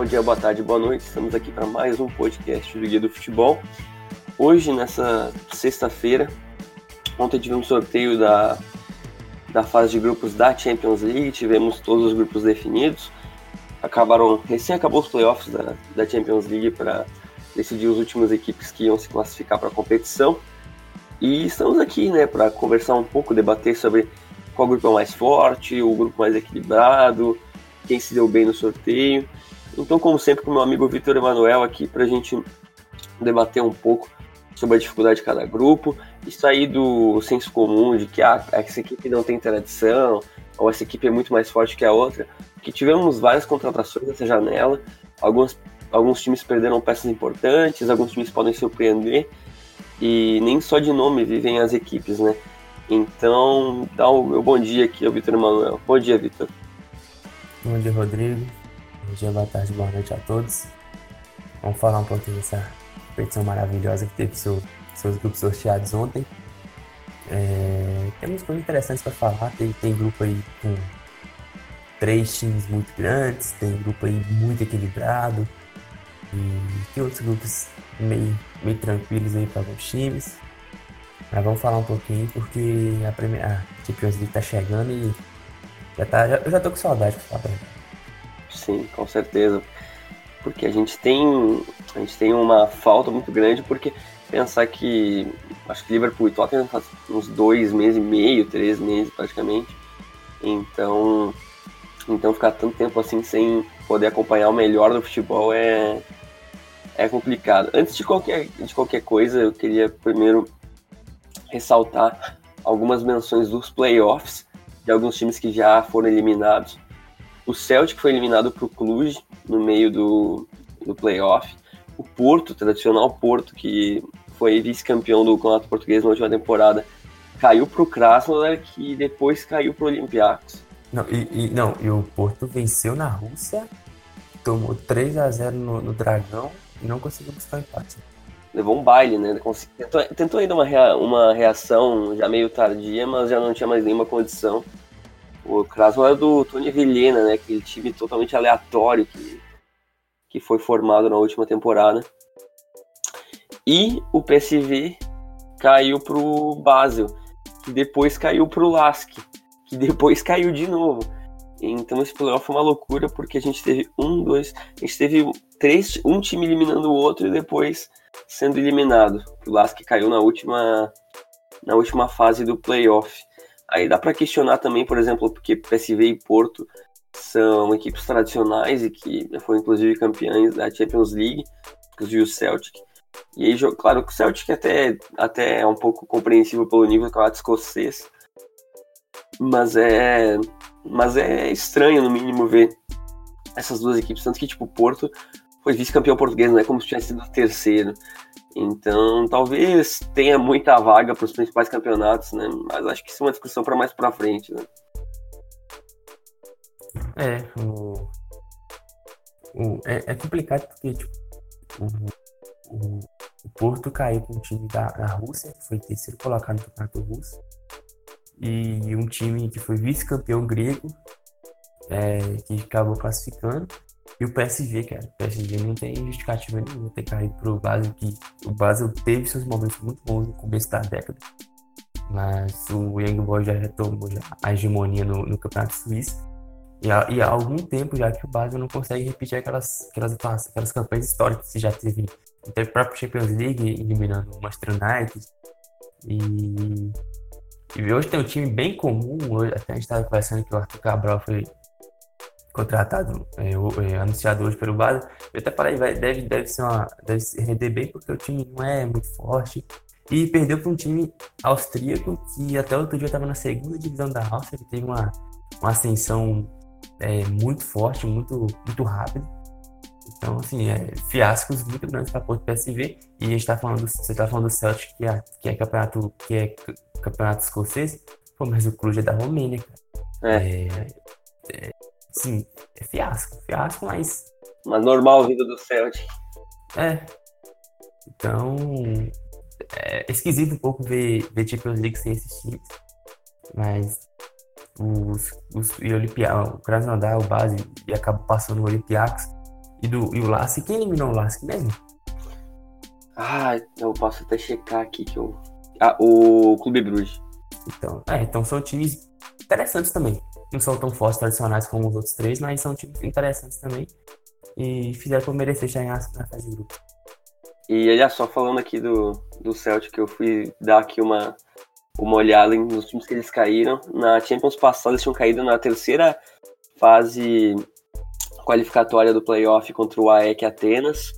Bom dia, boa tarde, boa noite. Estamos aqui para mais um podcast do Guia do Futebol. Hoje, nessa sexta-feira, ontem tivemos sorteio da, da fase de grupos da Champions League, tivemos todos os grupos definidos. Acabaram, recém acabou os playoffs da, da Champions League para decidir as últimas equipes que iam se classificar para a competição. E estamos aqui, né, para conversar um pouco, debater sobre qual grupo é o mais forte, o grupo mais equilibrado, quem se deu bem no sorteio. Então, como sempre, com meu amigo Vitor Emanuel aqui para a gente debater um pouco sobre a dificuldade de cada grupo e sair do senso comum de que ah, essa equipe não tem tradição ou essa equipe é muito mais forte que a outra. Que tivemos várias contratações nessa janela, alguns, alguns times perderam peças importantes, alguns times podem surpreender e nem só de nome vivem as equipes, né? Então, dá o meu bom dia aqui ao Vitor Emanuel. Bom dia, Vitor. Bom dia, Rodrigo. Bom dia, boa tarde, boa noite a todos. Vamos falar um pouquinho dessa competição maravilhosa que teve seu, seus grupos sorteados ontem. É, temos coisas interessantes para falar. Tem, tem grupo aí com três times muito grandes, tem grupo aí muito equilibrado. E tem outros grupos meio, meio tranquilos aí para alguns times. Mas vamos falar um pouquinho porque a, primeira, a Champions League tá chegando e já tá, já, eu já tô com saudade pra falar Sim, com certeza. Porque a gente tem a gente tem uma falta muito grande porque pensar que acho que Liverpool e Tottenham faz uns dois meses e meio, três meses praticamente. Então, então ficar tanto tempo assim sem poder acompanhar o melhor do futebol é é complicado. Antes de qualquer de qualquer coisa, eu queria primeiro ressaltar algumas menções dos playoffs de alguns times que já foram eliminados. O Celtic foi eliminado para o Cluj no meio do, do playoff. O Porto, tradicional Porto, que foi vice-campeão do Campeonato Português na última temporada, caiu para o Krasnodar, que depois caiu para o Olympiacos. Não e, e, não, e o Porto venceu na Rússia, tomou 3 a 0 no, no Dragão e não conseguiu buscar o empate levou um baile, né? Tentou, tentou ainda uma, rea, uma reação já meio tardia, mas já não tinha mais nenhuma condição. O Krasnodar era do Tony Vilhena, né? Aquele time totalmente aleatório que, que foi formado na última temporada. E o PSV caiu pro Basel, que depois caiu pro Lask, que depois caiu de novo. Então esse playoff foi uma loucura porque a gente teve um, dois, a gente teve três, um time eliminando o outro e depois sendo eliminado. O Lask caiu na última, na última fase do playoff. Aí dá para questionar também, por exemplo, porque PSV e Porto são equipes tradicionais e que foram inclusive campeões da Champions League, inclusive o Celtic. E aí, claro o Celtic até, até é um pouco compreensível pelo nível do campeonato escocês, mas é, mas é estranho, no mínimo, ver essas duas equipes. Tanto que, tipo, o Porto foi vice-campeão português, não é como se tivesse sido terceiro. Então, talvez tenha muita vaga para os principais campeonatos, né? Mas acho que isso é uma discussão para mais para frente, né? É, o, o é, é, complicado porque tipo, o, o, o, Porto caiu com um time da, da Rússia, que foi terceiro colocado no campeonato russo, e um time que foi vice-campeão grego, é, que acabou classificando. E o PSG, cara, o PSG não tem justificativa nenhuma ter caído pro Basel, que o Basel teve seus momentos muito bons no começo da década. Mas o Young Boys já retomou já a hegemonia no, no Campeonato Suíço. E há, e há, algum tempo já que o Basel não consegue repetir aquelas, aquelas, aquelas campanhas históricas que já teve. Teve o próprio Champions League eliminando o Manchester United. E, e hoje tem um time bem comum. Hoje, até a gente estava conversando que o Arthur Cabral foi contratado, é, é, anunciado hoje pelo Basel. Eu até falei, vai, deve, deve, ser uma, deve se render bem porque o time não é muito forte. E perdeu para um time austríaco que até outro dia estava na segunda divisão da Áustria, que teve uma, uma ascensão é, muito forte, muito, muito rápida. Então, assim, é, fiascos muito grandes para Porto PSV. E a gente tá falando, você está falando do Celtic, que é, que é campeonato, que é campeonato escocês, pô, mas o Cluj é da Romênia, cara. É. é, é Sim, é fiasco, fiasco, mas. Mas normal vida do Celtic. É. Então. É esquisito um pouco ver, ver Champions League sem esses times. Mas. Os, os, e o, Olimpia, o Krasnodar, o base, e acabou passando o Olympiacos. e, do, e o Lask. Quem eliminou o Lask mesmo? Ah, eu posso até checar aqui que eu. Ah, o Clube Bruges. Então, é, então são times interessantes também. Não são tão fortes tradicionais como os outros três, mas são times interessantes também. E fizeram por merecer chegar na fase de grupo. E olha só, falando aqui do, do Celtic, eu fui dar aqui uma, uma olhada nos times que eles caíram. Na Champions passada, eles tinham caído na terceira fase qualificatória do playoff contra o AEK Atenas.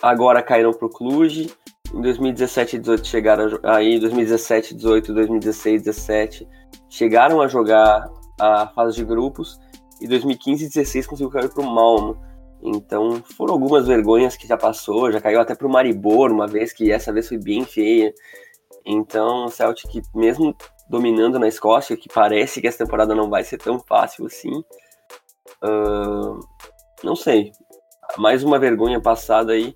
Agora caíram para o Cluj. Em 2017 e 18 chegaram a, aí, 2017, 18, 2016, 17 chegaram a jogar a fase de grupos e 2015 e 16 conseguiu cair para o Malmo. Então foram algumas vergonhas que já passou, já caiu até para o Maribor uma vez, que essa vez foi bem feia. Então o Celtic, mesmo dominando na Escócia, que parece que essa temporada não vai ser tão fácil assim, uh, não sei. Mais uma vergonha passada aí,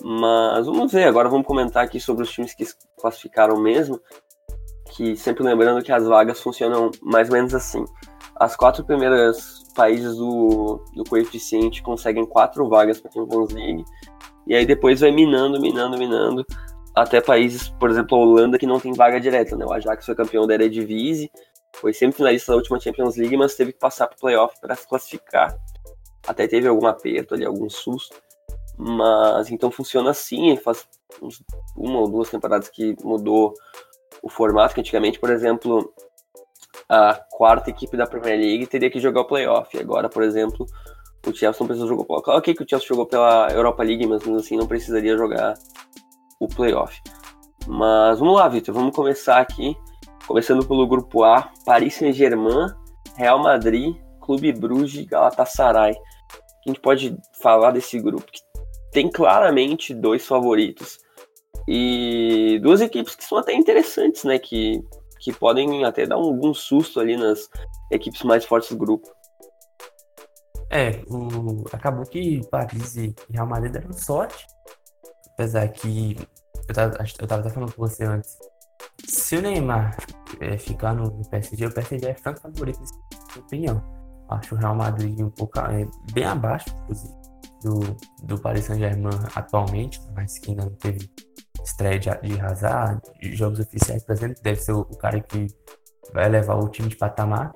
mas vamos ver. Agora vamos comentar aqui sobre os times que classificaram mesmo, que sempre lembrando que as vagas funcionam mais ou menos assim. As quatro primeiras países do, do coeficiente conseguem quatro vagas para a Champions League. E aí depois vai minando, minando, minando, até países, por exemplo, a Holanda, que não tem vaga direta, né? O Ajax foi campeão da Eredivisie, foi sempre finalista da última Champions League, mas teve que passar para o playoff para se classificar. Até teve algum aperto ali, algum susto. Mas então funciona assim, faz uma ou duas temporadas que mudou o formato, que antigamente, por exemplo, a quarta equipe da Premier League teria que jogar o playoff. Agora, por exemplo, o Chelsea não precisa jogar o playoff. Ok que o Chelsea jogou pela Europa League, mas assim não precisaria jogar o playoff. Mas vamos lá, Vitor, vamos começar aqui. Começando pelo grupo A, Paris Saint-Germain, Real Madrid, Clube Bruges e Galatasaray. A gente pode falar desse grupo que tem claramente dois favoritos e duas equipes que são até interessantes, né? Que que podem até dar algum susto ali nas equipes mais fortes do grupo. É, o... acabou que Paris e Real Madrid deram sorte. Apesar que eu tava, eu tava até falando com você antes. Se o Neymar é, ficar no, PSG, o PSG é franco favorito, na minha opinião. Acho o Real Madrid um pouco é, bem abaixo, inclusive, do, do Paris Saint-Germain atualmente, mas que ainda não teve estreia de, de Hazard, de jogos oficiais, por exemplo, deve ser o, o, cara que vai levar o time de patamar.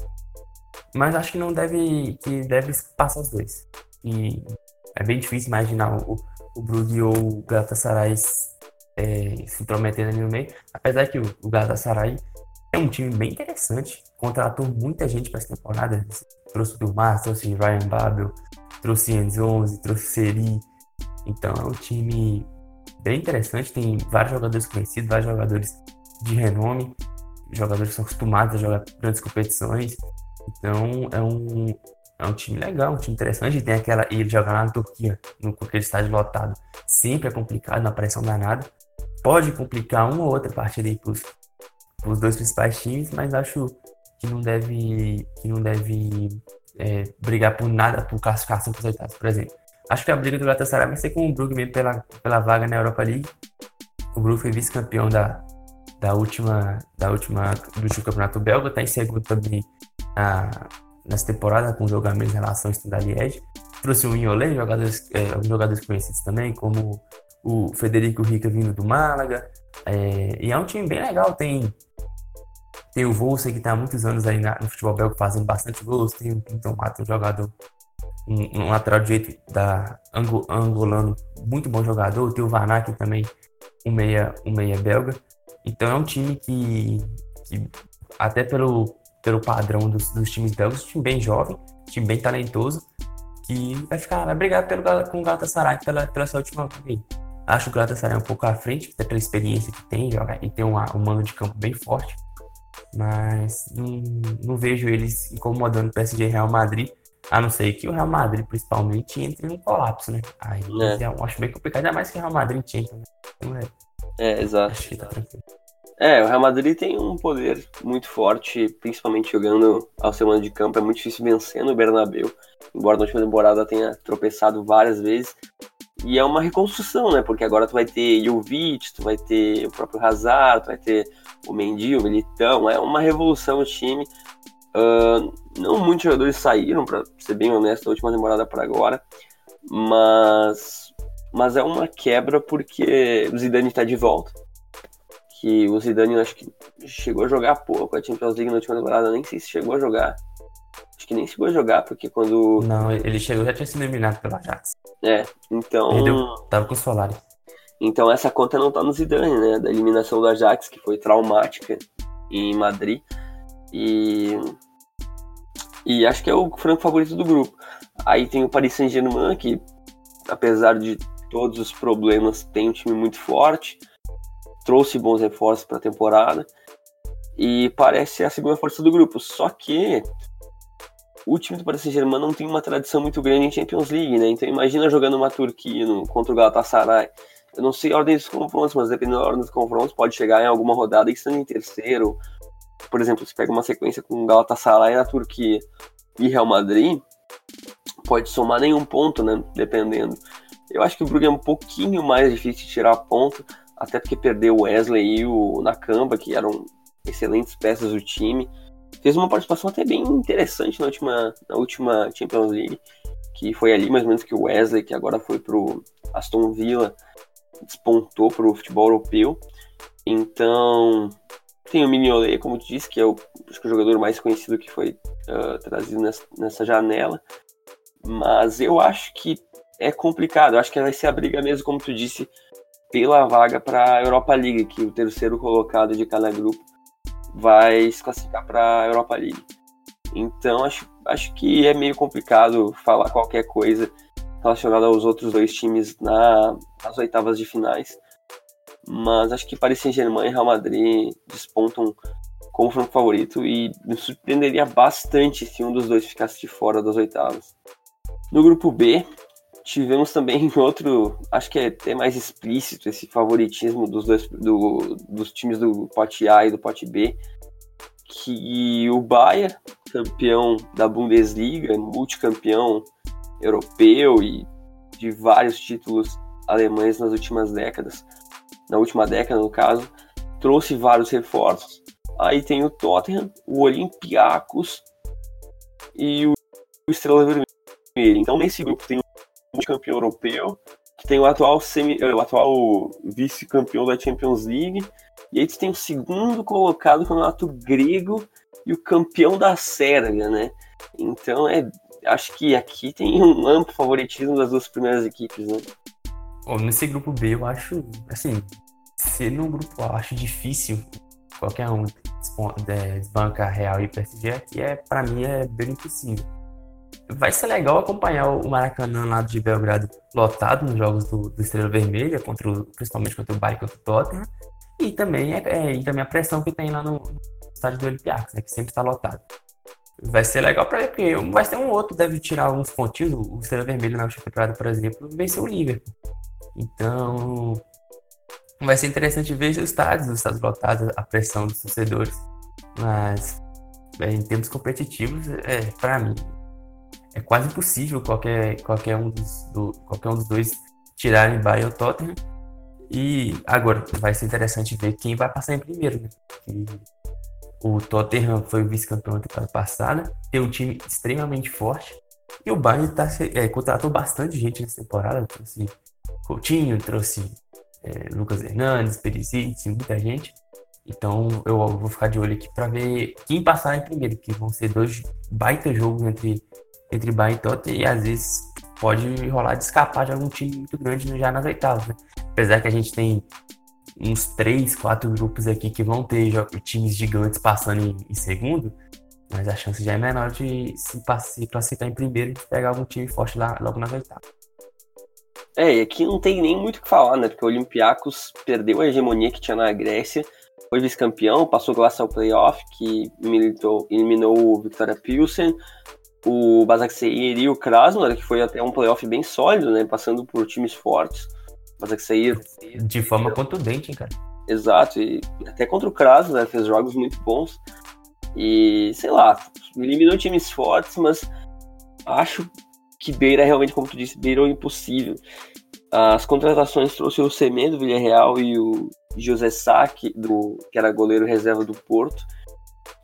Mas acho que não deve, que deve passar os dois. E é bem difícil imaginar o, o Brugge ou o Galatasaray é, se intrometendo ali no meio. Apesar que o, o Galatasaray é um time bem interessante, contratou muita gente para essa temporada. Trouxe o Vilmar, trouxe Ryan Babel, trouxe Enzo 11, trouxe Seri. Então é um time bem interessante. Tem vários jogadores conhecidos, vários jogadores de renome, jogadores que são acostumados a jogar grandes competições. Então é um, é um time legal, um time interessante. E tem aquela. E ele jogar lá na Turquia, no, com aquele estádio lotado, sempre é complicado, na pressão danada. Pode complicar uma ou outra partida aí pros, pros dois principais times, mas acho que não deve. que não deve é, brigar por nada, por classificação para os oitavos, por exemplo. Acho que a briga do Galatasaray vai ser com o Brugge mesmo pela, pela vaga na Europa League. O Brugge foi vice-campeão da, da última, da última, do último campeonato belga, está em segundo também na, nessa temporada, com jogo a menos em relação ao Standard Liège. Trouxe o Inholé, jogadores, é, jogadores conhecidos também, como o Federico Rica vindo do Málaga. É, e é um time bem legal, tem tem o Volsen, que está há muitos anos aí na, no futebol belga fazendo bastante gols, tem o Quinton Mato, um jogador um, um lateral direito da Ango, angolano, muito bom jogador. Tem o Vanak também, um meia, um meia belga. Então é um time que, que até pelo, pelo padrão dos, dos times belgas, um time bem jovem, um time bem talentoso, que vai ficar, vai brigar pelo, com o Galatasaray pela, pela sua última corrida. Acho o Galatasaray um pouco à frente, até pela experiência que tem, joga, e tem uma, um mano de campo bem forte. Mas não, não vejo eles incomodando o PSG Real Madrid. A não ser que o Real Madrid, principalmente, entre em um colapso, né? Aí é. eu acho bem complicado, ainda mais que o Real Madrid tinha. Né? Então, é, é, exato. Acho que tá tranquilo. É, o Real Madrid tem um poder muito forte, principalmente jogando ao semana de campo. É muito difícil vencer no Bernabéu, embora na última temporada tenha tropeçado várias vezes. E é uma reconstrução, né? Porque agora tu vai ter Jovic, tu vai ter o próprio Hazard, tu vai ter o Mendy, o Militão. É uma revolução o time. Uh, não muitos jogadores saíram, para ser bem honesto, da última temporada para agora. Mas, mas é uma quebra porque o Zidane está de volta. Que o Zidane acho que chegou a jogar pouco a Champions League na última temporada, nem sei se chegou a jogar. Acho que nem chegou a jogar, porque quando. Não, ele chegou, já tinha sido eliminado pelo Ajax. É, então. Perdeu, tava com o Solari. Então essa conta não tá no Zidane, né? Da eliminação do Ajax, que foi traumática em Madrid. E. E acho que é o franco favorito do grupo. Aí tem o Paris Saint-Germain, que apesar de todos os problemas, tem um time muito forte. Trouxe bons reforços para a temporada. E parece a segunda força do grupo. Só que o time do Paris Saint-Germain não tem uma tradição muito grande em Champions League, né? Então imagina jogando uma Turquia no, contra o Galatasaray. Eu não sei a ordem dos confrontos, mas dependendo da ordem dos confrontos, pode chegar em alguma rodada estando em terceiro. Por exemplo, se pega uma sequência com Galatasaray na Turquia e Real Madrid, pode somar nenhum ponto, né? Dependendo. Eu acho que o Brugge é um pouquinho mais difícil de tirar ponto, até porque perdeu o Wesley e o Nakamba, que eram excelentes peças do time fez uma participação até bem interessante na última, na última Champions League, que foi ali mais ou menos que o Wesley, que agora foi pro Aston Villa, despontou pro futebol europeu. Então, tem o Mignolet, como tu disse, que é o, acho que o jogador mais conhecido que foi uh, trazido nessa, nessa janela. Mas eu acho que é complicado. Eu acho que vai ser a briga mesmo, como tu disse, pela vaga para a Europa League, que o terceiro colocado de cada grupo vai se classificar para a Europa League. Então acho, acho que é meio complicado falar qualquer coisa relacionada aos outros dois times na, nas oitavas de finais. Mas acho que Paris Saint-Germain e Real Madrid despontam como franco favorito e me surpreenderia bastante se um dos dois ficasse de fora das oitavas. No grupo B, tivemos também outro, acho que é até mais explícito esse favoritismo dos dois do, dos times do pote A e do pote B, que o Bayern, campeão da Bundesliga, multicampeão europeu e de vários títulos alemães nas últimas décadas, na última década no caso, trouxe vários reforços. Aí tem o Tottenham, o Olympiacos e o Estrela Vermelha. Então nesse grupo tem campeão europeu, que tem o atual, semi, eh, o atual vice-campeão da Champions League, e aí tu tem o segundo colocado no campeonato grego e o campeão da Sérvia, né? Então é, acho que aqui tem um amplo favoritismo das duas primeiras equipes, né? Bom, nesse grupo B eu acho, assim, ser no grupo A eu acho difícil qualquer um desbancar Real e PSG aqui é, para mim é bem impossível vai ser legal acompanhar o Maracanã lá de Belgrado lotado nos jogos do, do Estrela Vermelha, contra o, principalmente contra o Bayern contra o Tottenham. E também, é, é, e também a pressão que tem lá no, no estádio do Olympiacos, né, que sempre está lotado. Vai ser legal para ver, porque vai ter um outro, deve tirar alguns pontinhos. O Estrela Vermelha na última temporada, por exemplo, venceu o Liverpool. Então, vai ser interessante ver os estádios, os estádios lotados, a pressão dos torcedores. Mas, é, em termos competitivos, é, para mim, é quase impossível qualquer, qualquer, um, dos, do, qualquer um dos dois tirarem Bayern ou Tottenham. E agora vai ser interessante ver quem vai passar em primeiro, né? o Tottenham foi vice-campeão da temporada passada, tem um time extremamente forte. E o Bayern tá, é, contratou bastante gente nessa temporada. Trouxe Coutinho, trouxe é, Lucas Hernandes, Perisic, muita gente. Então eu vou ficar de olho aqui para ver quem passar em primeiro, que vão ser dois baita jogos entre entre Bayern e Tottenham e às vezes pode rolar de escapar de algum time muito grande já nas oitavas, né? Apesar que a gente tem uns três, quatro grupos aqui que vão ter times gigantes passando em, em segundo, mas a chance já é menor de se, se classificar em primeiro e pegar algum time forte lá logo nas oitavas. É, e aqui não tem nem muito o que falar, né? Porque o Olympiacos perdeu a hegemonia que tinha na Grécia, foi vice-campeão, passou graças ao playoff, que militou, eliminou o Victoria Pilsen, o Basaksehir e o Krasnodar, que foi até um playoff bem sólido, né? Passando por times fortes. Basaksehir... De forma contundente, hein, cara? Exato, e até contra o Krasnodar fez jogos muito bons. E, sei lá, eliminou times fortes, mas acho que beira realmente, como tu disse, beirou impossível. As contratações trouxe o Semedo do Villarreal e o José Saque, do, que era goleiro reserva do Porto.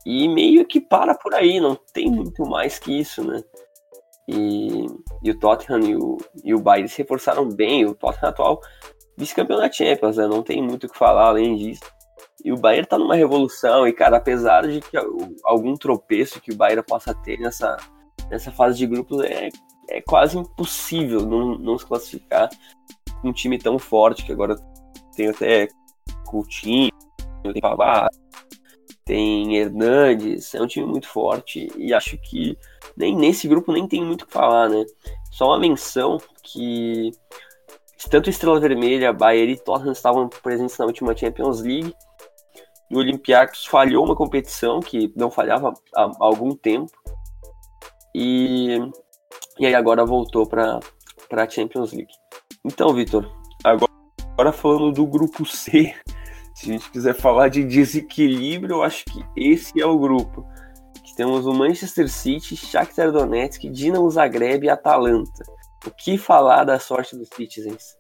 E meio que para por aí, não tem muito mais que isso, né? E, e o Tottenham e o, e o Bayern se reforçaram bem. O Tottenham atual vice-campeão da Champions, né? Não tem muito o que falar além disso. E o Bayern tá numa revolução. E, cara, apesar de que algum tropeço que o Bayern possa ter nessa, nessa fase de grupos, é, é quase impossível não, não se classificar um time tão forte que agora tem até Coutinho, tem Pavard, tem Hernandes, é um time muito forte e acho que nem nesse grupo nem tem muito o que falar, né? Só uma menção que tanto Estrela Vermelha, Bayern e Tottenham estavam presentes na última Champions League. E o Olympiacos falhou uma competição que não falhava há algum tempo. E, e aí agora voltou para a Champions League. Então, Vitor, agora, agora falando do grupo C, se a gente quiser falar de desequilíbrio, eu acho que esse é o grupo. Que temos o Manchester City, Shakhtar Donetsk, Dinamo Zagreb e Atalanta. O que falar da sorte dos Citizens?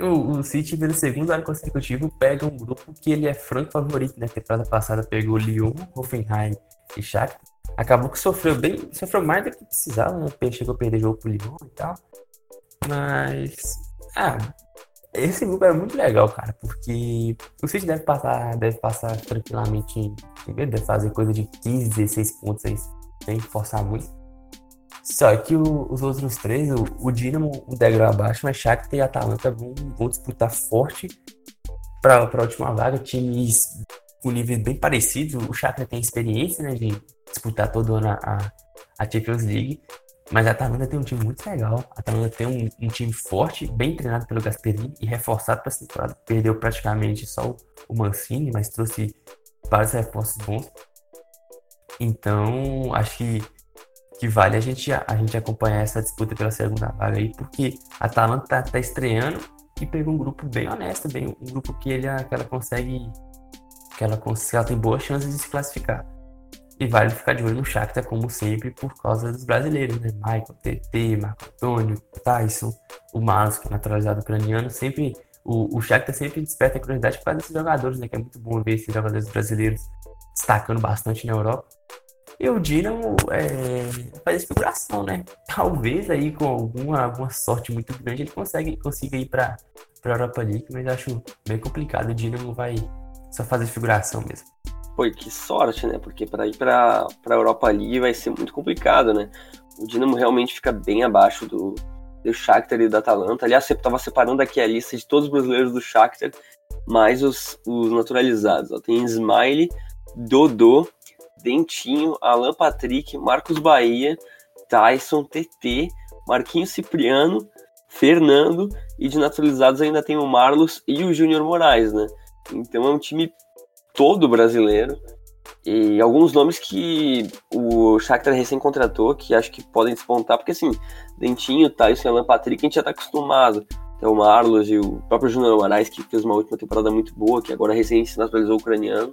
O, o City, pelo segundo ano consecutivo, pega um grupo que ele é franco favorito, né? Temporada passada pegou Lyon, Hoffenheim e Shakhtar. Acabou que sofreu bem, sofreu mais do que precisava, né? Chegou a perder jogo pro Lyon e tal. Mas, ah, esse grupo é muito legal, cara, porque o City deve passar, deve passar tranquilamente deve fazer coisa de 15, 16 pontos aí, sem forçar muito. Só que o, os outros três, o, o Dinamo um degrau abaixo, mas Shakhtar e Atalanta vão, vão disputar forte para a última vaga, times com nível bem parecido. O Shakhtar tem experiência, né, de disputar todo ano a, a Champions League, mas a Atalanta tem um time muito legal. A Atalanta tem um, um time forte, bem treinado pelo Gasperini e reforçado para essa temporada. Perdeu praticamente só o Mancini, mas trouxe vários reforços bons. Então, acho que, que vale a gente, a, gente acompanhar essa disputa pela segunda vaga aí, porque a Atalanta tá, tá estreando e pegou um grupo bem honesto, bem, um grupo que, ele, que ela consegue. Que ela, que ela tem boas chances de se classificar. E vale ficar de olho no Shakhtar, como sempre, por causa dos brasileiros, né? Michael, TT, Marco Antônio, Tyson, o Marlos, que é naturalizado ucraniano, sempre... O, o Shakhtar sempre desperta a curiosidade por causa desses jogadores, né? Que é muito bom ver esses jogadores brasileiros destacando bastante na Europa. E o Dinamo é, faz figuração, né? Talvez aí com alguma, alguma sorte muito grande ele consegue, consiga ir para a Europa League, mas acho bem complicado. O Dinamo vai só fazer figuração mesmo. Pô, que sorte, né? Porque para ir para a Europa League vai ser muito complicado, né? O Dinamo realmente fica bem abaixo do, do Shakhtar e do Atalanta. Aliás, você estava separando aqui a lista de todos os brasileiros do Shakhtar, mais os, os naturalizados. Ó. Tem Smiley, Dodô, Dentinho, Alan Patrick, Marcos Bahia, Tyson, TT, Marquinhos Cipriano, Fernando e de naturalizados ainda tem o Marlos e o Júnior Moraes, né? Então é um time todo brasileiro. E alguns nomes que o Shakhtar recém contratou, que acho que podem despontar, porque assim, Dentinho, Tyson e Alan Patrick, a gente já tá acostumado. Tem o Marlos e o próprio Júnior Moraes, que fez uma última temporada muito boa, que agora recém se naturalizou ucraniano.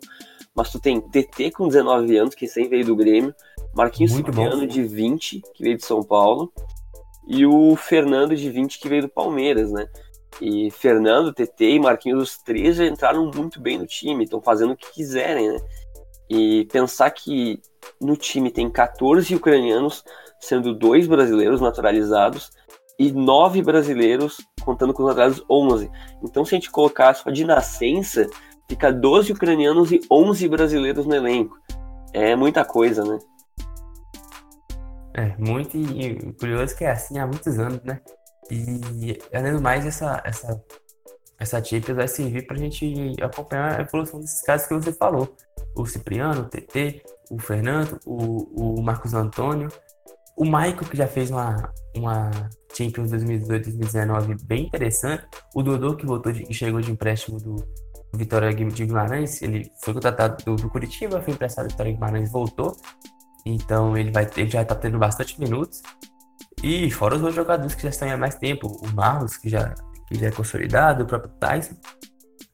Mas tu tem TT com 19 anos, que recém veio do Grêmio, Marquinhos Cipriano de 20, que veio de São Paulo, e o Fernando de 20, que veio do Palmeiras, né? E Fernando, TT e Marquinhos, os três já entraram muito bem no time, estão fazendo o que quiserem, né? E pensar que no time tem 14 ucranianos, sendo dois brasileiros naturalizados e nove brasileiros, contando com os naturalizados 11. Então, se a gente colocar só de nascença, fica 12 ucranianos e 11 brasileiros no elenco. É muita coisa, né? É, muito e curioso que é assim há muitos anos, né? E, além do mais, essa, essa, essa Champions vai servir para a gente acompanhar a evolução desses casos que você falou. O Cipriano, o TT, o Fernando, o, o Marcos Antônio, o Michael, que já fez uma, uma Champions 2018-2019 bem interessante. O Dodô, que voltou de, chegou de empréstimo do Vitória de Guimarães, ele foi contratado do, do Curitiba, foi emprestado do Vitória Guimarães, voltou. Então ele, vai, ele já está tendo bastante minutos. E fora os outros jogadores que já estão há mais tempo, o Marlos, que já, que já é consolidado, o próprio Tyson.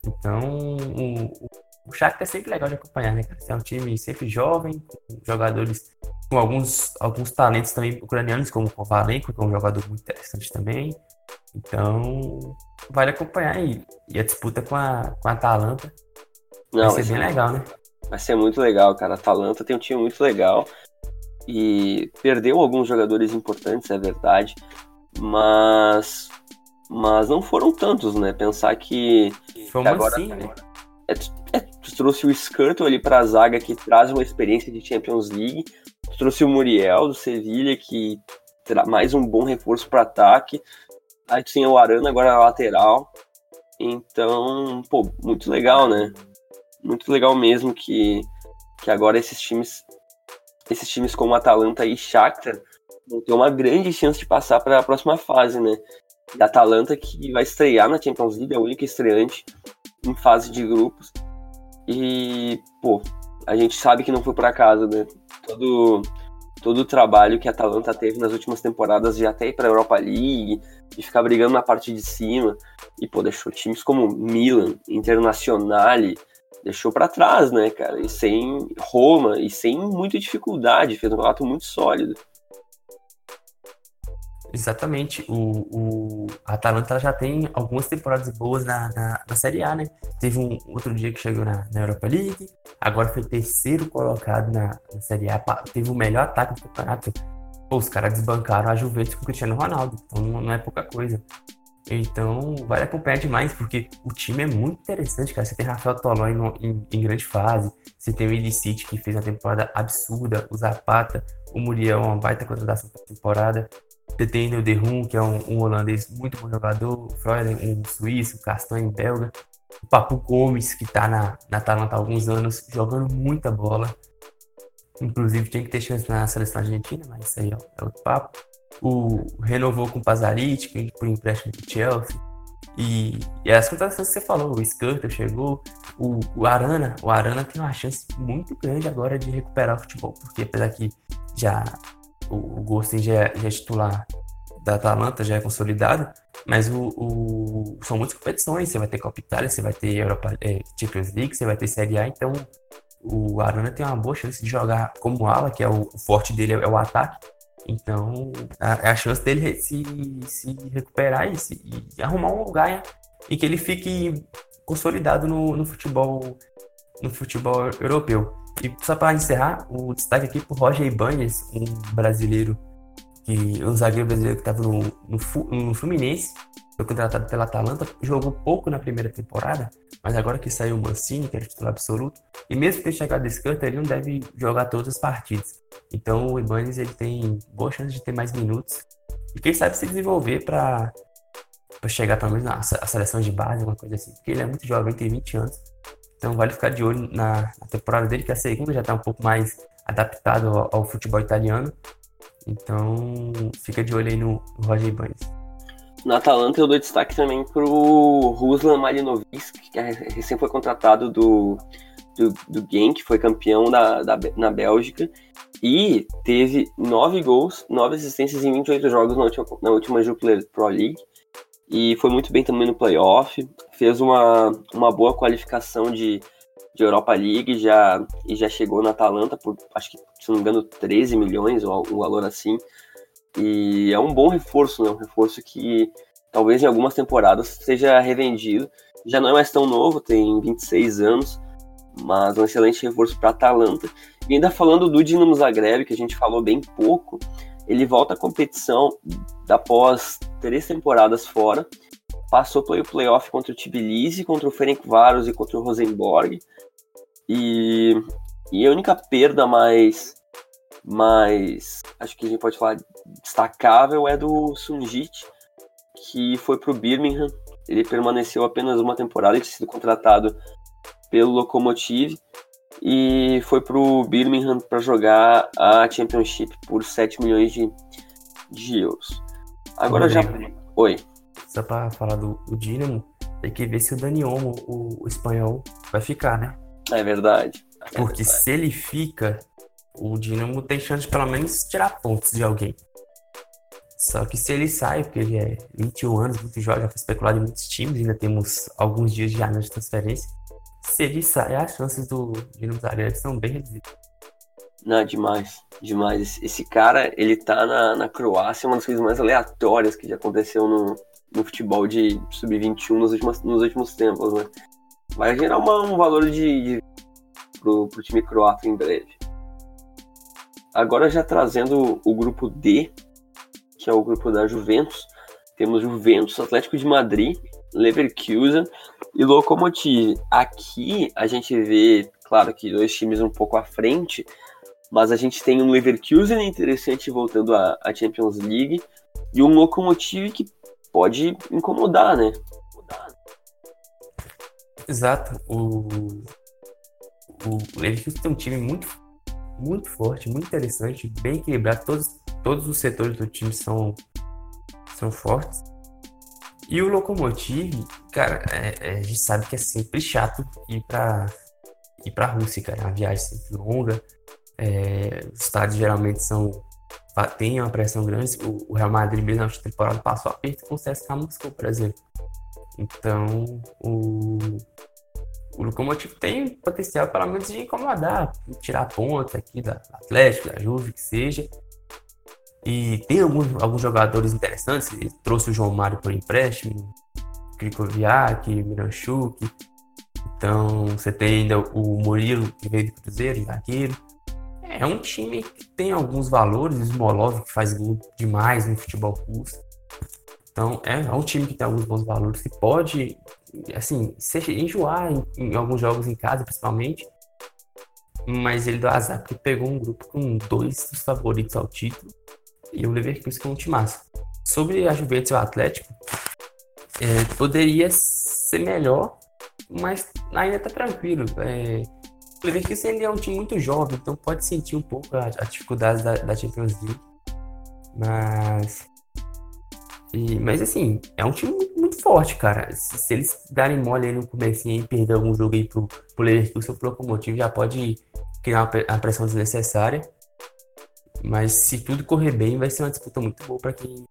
Então, o, o Shakhtar é sempre legal de acompanhar, né, cara? É um time sempre jovem, com jogadores com alguns, alguns talentos também ucranianos, como o Kovalenko, que é um jogador muito interessante também. Então, vale acompanhar aí. E a disputa com a, com a Atalanta Não, vai ser bem legal, né? Vai ser muito legal, cara. A Atalanta tem um time muito legal. E perdeu alguns jogadores importantes, é verdade, mas mas não foram tantos, né? Pensar que, Foi que agora assim, né? é, é, tu trouxe o Skirtle ali para a zaga que traz uma experiência de Champions League, tu trouxe o Muriel do Sevilha que terá mais um bom reforço para ataque, aí tu tem o Arana agora na lateral, então pô muito legal, né? Muito legal mesmo que que agora esses times esses times como Atalanta e Shakhtar vão ter uma grande chance de passar para a próxima fase, né? E Atalanta que vai estrear na Champions League, é a única estreante em fase de grupos. E, pô, a gente sabe que não foi por acaso, né? Todo, todo o trabalho que a Atalanta teve nas últimas temporadas de até ir para a Europa League, de ficar brigando na parte de cima, e, pô, deixou times como Milan, Internazionale, deixou para trás, né, cara? E sem Roma, e sem muita dificuldade, fez um relato muito sólido. Exatamente. O, o a Atalanta já tem algumas temporadas boas na, na, na, Série A, né? Teve um outro dia que chegou na, na Europa League, agora foi terceiro colocado na, na Série A, teve o melhor ataque do campeonato. Pô, os caras desbancaram a Juventus com o Cristiano Ronaldo, então não, não é pouca coisa. Então, vale acompanhar demais, porque o time é muito interessante, cara. Você tem Rafael Tolói em, em, grande fase, você tem o Illicit, que fez uma temporada absurda, o Zapata, o Muriel, uma baita contratação para temporada. Você tem o Derrum, que é um, um, holandês muito bom jogador, o Freuden, um suíço, o Castanho, belga. O Papu Gomes, que está na, na há alguns anos, jogando muita bola. Inclusive, tinha que ter chance na seleção argentina, mas isso aí é outro papo. O renovou com o Pazaric, por empréstimo do Chelsea. E, e as contratações que você falou, o Skirtle chegou, o, o Arana, o Arana tem uma chance muito grande agora de recuperar o futebol, porque apesar que já o, o Gostin já, é, já é titular da Atalanta, já é consolidado, mas o, o, são muitas competições, você vai ter Copa Itália, você vai ter Europa, é, Champions League, você vai ter Série A, então o Arana tem uma boa chance de jogar como ala, que é o, o forte dele é, o ataque, então a, a chance dele se, se recuperar e, se, e arrumar um lugar em que ele fique consolidado no, no futebol no futebol europeu. E só para encerrar, o destaque aqui para Roger Ibanez, um brasileiro, que, um zagueiro brasileiro que estava no, no, no, Fluminense, foi contratado pela Atalanta, jogou pouco na primeira temporada, mas agora que saiu o Mancini, que era titular absoluto, e mesmo que tenha chegado desse canto, ele não deve jogar todas as partidas. Então o Ibanez ele tem boa chance de ter mais minutos e quem sabe se desenvolver para chegar pelo menos na seleção de base, uma coisa assim, porque ele é muito jovem, tem 20 anos então vale ficar de olho na, na temporada dele, que a segunda já está um pouco mais adaptado ao, ao, futebol italiano. Então fica de olho aí no Roger Ibanez. Na Atalanta eu dou destaque também pro Ruslan Malinovski, que é, recém foi contratado do, do, do Genk, foi campeão da, da, na Bélgica e teve nove gols, nove assistências em 28 jogos na última, na última Jupiler Pro League e foi muito bem também no playoff. Fez uma, uma boa qualificação de, de Europa League já, e já chegou na Atalanta por, acho que, se não me engano, 13 milhões ou um valor assim. E é um bom reforço, né? Um reforço que talvez em algumas temporadas seja revendido. Já não é mais tão novo, tem 26 anos, mas um excelente reforço para Atalanta. E ainda falando do Dinamo Zagreb, que a gente falou bem pouco, ele volta à competição após três temporadas fora, passou pelo playoff contra o Tbilisi, contra o Ferencváros e contra o Rosenborg. E, e a única perda mais, mais, acho que a gente pode falar destacável é do Sunjit, que foi para o Birmingham. Ele permaneceu apenas uma temporada, ele tinha sido contratado pelo Lokomotiv e foi para o Birmingham para jogar a Championship por 7 milhões de, de euros. Agora já. Oi. Só para falar do, do Dinamo, tem que ver se o Dani Olmo, o, o espanhol, vai ficar, né? É verdade. É Porque verdade. se ele fica, o Dinamo tem chance de pelo menos tirar pontos de alguém. Só que se ele sai, porque ele é 21 anos, muito jovem, já foi especulado em muitos times, ainda temos alguns dias de janela de transferência. Se ele sai, as chances do Dinamo Zagreb são bem reduzidas. Não, demais, demais. Esse cara, ele tá na, na Croácia, uma das coisas mais aleatórias que já aconteceu no, no futebol de sub-21 nos últimos, nos últimos tempos, né? Vai gerar uma, um valor de, de pro, pro time croata em breve. Agora já trazendo o grupo D, que é o grupo da Juventus, temos Juventus, Atlético de Madrid, Leverkusen e Lokomotiv. Aqui a gente vê, claro que dois times um pouco à frente, mas a gente tem um Leverkusen interessante voltando à, Champions League e um Lokomotiv que pode incomodar, né? Exato. O, o Leverkusen tem um time muito, muito forte, muito interessante, bem equilibrado. Todos, todos os setores do time são, são fortes. E o Lokomotiv, cara, é, é, a gente sabe que é sempre chato ir para ir pra Rússia, cara. É uma viagem sempre longa. É, os estádios geralmente são tem uma pressão grande. O, o Real Madrid, mesmo na temporada, passou aperto com o CSKA Moscou, por exemplo. Então, o, o Lokomotiv tem potencial, pelo menos, de incomodar, tirar ponta aqui da Atlético, da Juve, que seja. E tem alguns, alguns jogadores interessantes. Ele trouxe o João Mário por empréstimo, Krikoviak, Miranchuk. Então, você tem ainda o Murilo, que veio do Cruzeiro, zagueiro. É um time que tem alguns valores. O Smolov, que faz gol demais no futebol russo. Então, é, é um time que tem alguns bons valores, que pode, assim, se enjoar em, em alguns jogos em casa, principalmente. Mas ele deu azar, porque pegou um grupo com dois dos favoritos ao título e o Leverkusen com um time massa. Sobre a Juventus e o Atlético, é, poderia ser melhor, mas ainda tá tranquilo. É, o Leverkusen ainda é um time muito jovem, então pode sentir um pouco a, a dificuldade da, da Champions League. Mas e, mas assim, é um time muito, muito forte, cara. Se, se, eles darem mole aí no começo e perder algum jogo aí pro, pro Leverkusen, pro Locomotivo já pode criar uma, uma, pressão desnecessária. Mas se tudo correr bem, vai ser uma disputa muito boa para quem,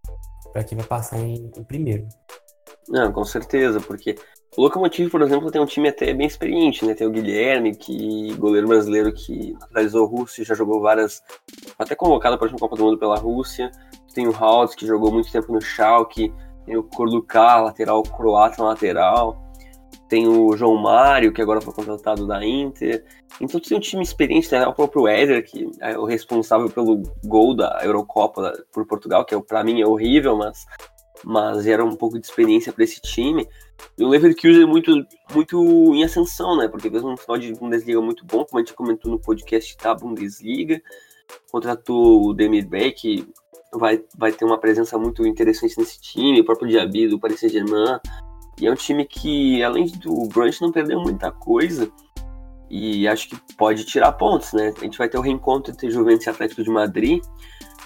pra quem vai passar em, em primeiro. Não, com certeza, porque o Locomotivo, por exemplo, tem um time até bem experiente, né? Tem o Guilherme, que goleiro brasileiro que realizou a Rússia, já jogou várias, até convocado para a Copa do Mundo pela Rússia tem o Haus, que jogou muito tempo no Schalke, tem o Korluka, lateral croata na lateral, tem o João Mário, que agora foi contratado da Inter. Então tem um time experiente, né? o próprio Éder, que é o responsável pelo gol da Eurocopa por Portugal, que é, para mim é horrível, mas, mas era um pouco de experiência para esse time. E o Leverkusen muito, muito em ascensão, né? Porque fez um final de Bundesliga muito bom, como a gente comentou no podcast da Bundesliga. Contratou o Demir Beck, vai, vai ter uma presença muito interessante nesse time, o próprio Diaby do Paris Saint-Germain. E é um time que, além do Brunch, não perdeu muita coisa. E acho que pode tirar pontos, né? A gente vai ter o reencontro entre Juventus e Atlético de Madrid,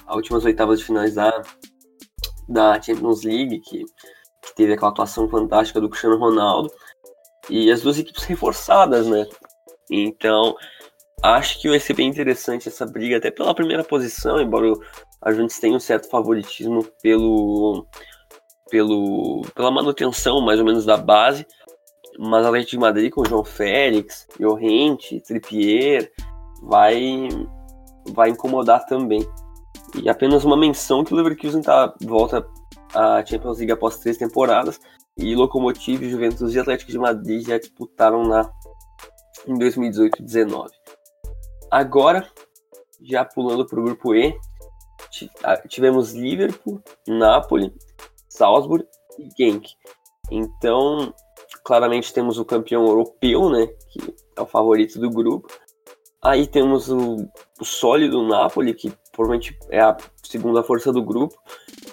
as últimas oitavas de finais da, da Champions League, que, que teve aquela atuação fantástica do Cristiano Ronaldo. E as duas equipes reforçadas, né? Então, acho que vai ser bem interessante essa briga, até pela primeira posição, embora a Juventus tem um certo favoritismo pelo, pelo, pela manutenção, mais ou menos, da base. Mas a Atlético de Madrid com o João Félix, Llorente, Trippier, vai, vai incomodar também. E apenas uma menção que o Leverkusen tá, volta à Champions League após três temporadas. E Lokomotiv, Juventus e Atlético de Madrid já disputaram na, em 2018 e 2019. Agora, já pulando para o grupo E, tivemos Liverpool, Napoli, Salzburg e Genk. Então, claramente temos o campeão europeu, né, que é o favorito do grupo. Aí temos o, o sólido Napoli, que provavelmente é a segunda força do grupo.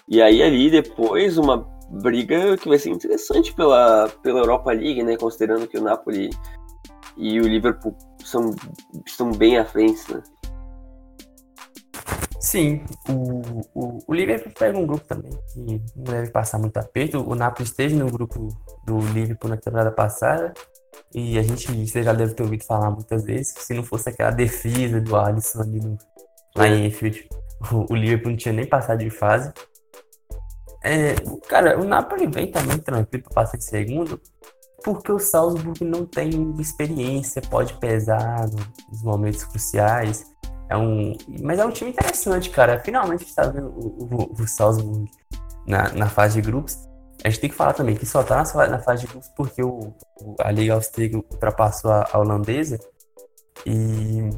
E aí ali depois uma briga que vai ser interessante pela, pela Europa League, né, considerando que o Napoli e o Liverpool são, estão bem à frente, né? Sim, o, o, o Liverpool pega um grupo também que não deve passar muito aperto. O Napoli esteve no grupo do Liverpool na temporada passada e a gente, você já deve ter ouvido falar muitas vezes, se não fosse aquela defesa do Alisson ali no, lá em Enfield, o, o Liverpool não tinha nem passado de fase. É, cara, o Napoli vem também tranquilo para passar em segundo, porque o Salzburg não tem experiência, pode pesar nos momentos cruciais. É um, mas é um time interessante, cara. Finalmente está vendo o, o, o Salzburg na, na fase de grupos. A gente tem que falar também que só tá na, na fase de grupos porque o, a Liga Austríaca ultrapassou a, a holandesa. E,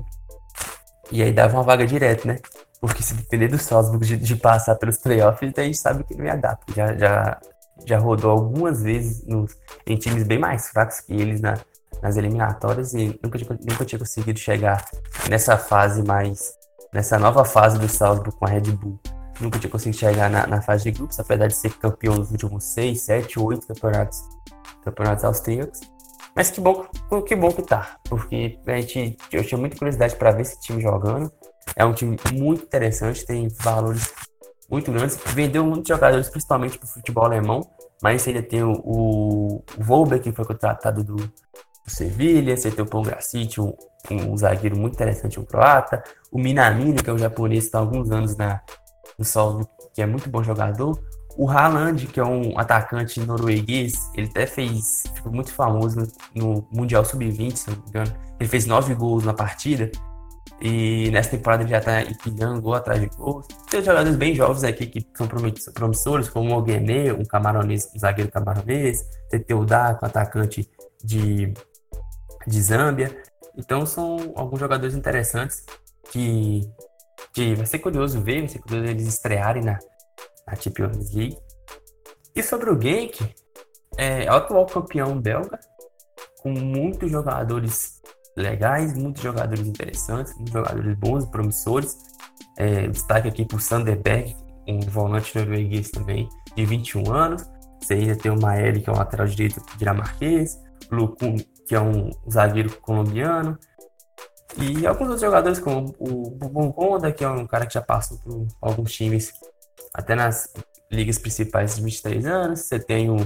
E aí dava uma vaga direto, né? Porque se depender do Salzburg de, de passar pelos playoffs, a gente sabe que não ia dar. Já, já, já rodou algumas vezes nos, em times bem mais fracos que eles na, nas eliminatórias e nunca, nunca tinha conseguido chegar nessa fase mais. nessa nova fase do Salzburg com a Red Bull. Nunca tinha conseguido chegar na, na fase de grupos, apesar de ser campeão nos últimos 6, 7, 8 campeonatos, campeonatos austríacos. Mas que bom, que bom que tá, porque a gente, eu tinha muita curiosidade para ver esse time jogando. É um time muito interessante, tem valores muito grandes. Vendeu muitos jogadores, principalmente para o futebol alemão, mas ainda tem o, o, Volber, que foi contratado do, do Sevilha, você tem o Pongracic, um, um, zagueiro muito interessante, um croata, o Minamino, que é um japonês está há alguns anos na, no Sol, que é muito bom jogador, o Haaland, que é um atacante norueguês, ele até fez, ficou muito famoso no Mundial Sub-20, se não me engano. Ele fez nove gols na partida. E nessa temporada ele já está empilhando gol atrás de gol. Tem jogadores bem jovens aqui que são promissores, como o Guené, um camaronês, um zagueiro camaronês, o Daco, atacante de, de Zâmbia. Então são alguns jogadores interessantes que, que vai ser curioso ver, vai ser curioso eles estrearem na, a Champions League. E sobre o Genk, é atual campeão belga, com muitos jogadores legais, muitos jogadores interessantes, muitos jogadores bons, promissores. É, destaque aqui para o Sanderberg, um volante norueguês também, de 21 anos. Você ainda tem o Maeli, que é um lateral direito dinamarquês, o Lukun, que é um zagueiro colombiano, e alguns outros jogadores, como o Bubon Honda, que é um cara que já passou por alguns times até nas ligas principais de 23 anos. Você tem o,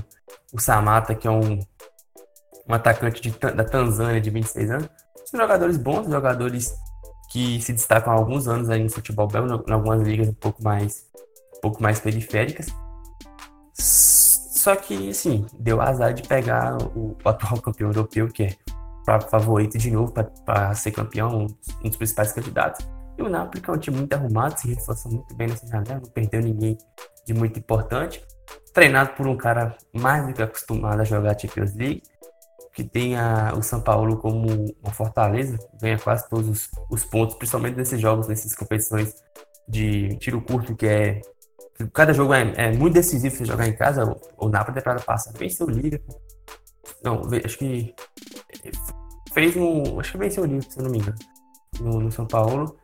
o Samata, que é um, um atacante de, da Tanzânia de 26 anos. São jogadores bons, jogadores que se destacam há alguns anos aí no futebol belga, em algumas ligas um pouco mais, um pouco mais periféricas. Só que, assim, deu azar de pegar o, o atual campeão europeu, que é favorito de novo para ser campeão, um dos principais candidatos. E o Napoli, que é um time muito arrumado, se reforçou muito bem nessa janela, não perdeu ninguém de muito importante. Treinado por um cara mais do que acostumado a jogar Champions League, que tem a, o São Paulo como uma fortaleza, ganha quase todos os, os pontos, principalmente nesses jogos, nessas competições de tiro curto, que é. Cada jogo é, é muito decisivo você jogar em casa. O, o Napoli para passar. Venceu o Liverpool. Não, acho que. Fez um. Acho que venceu o Liverpool, se eu não me engano. No, no São Paulo.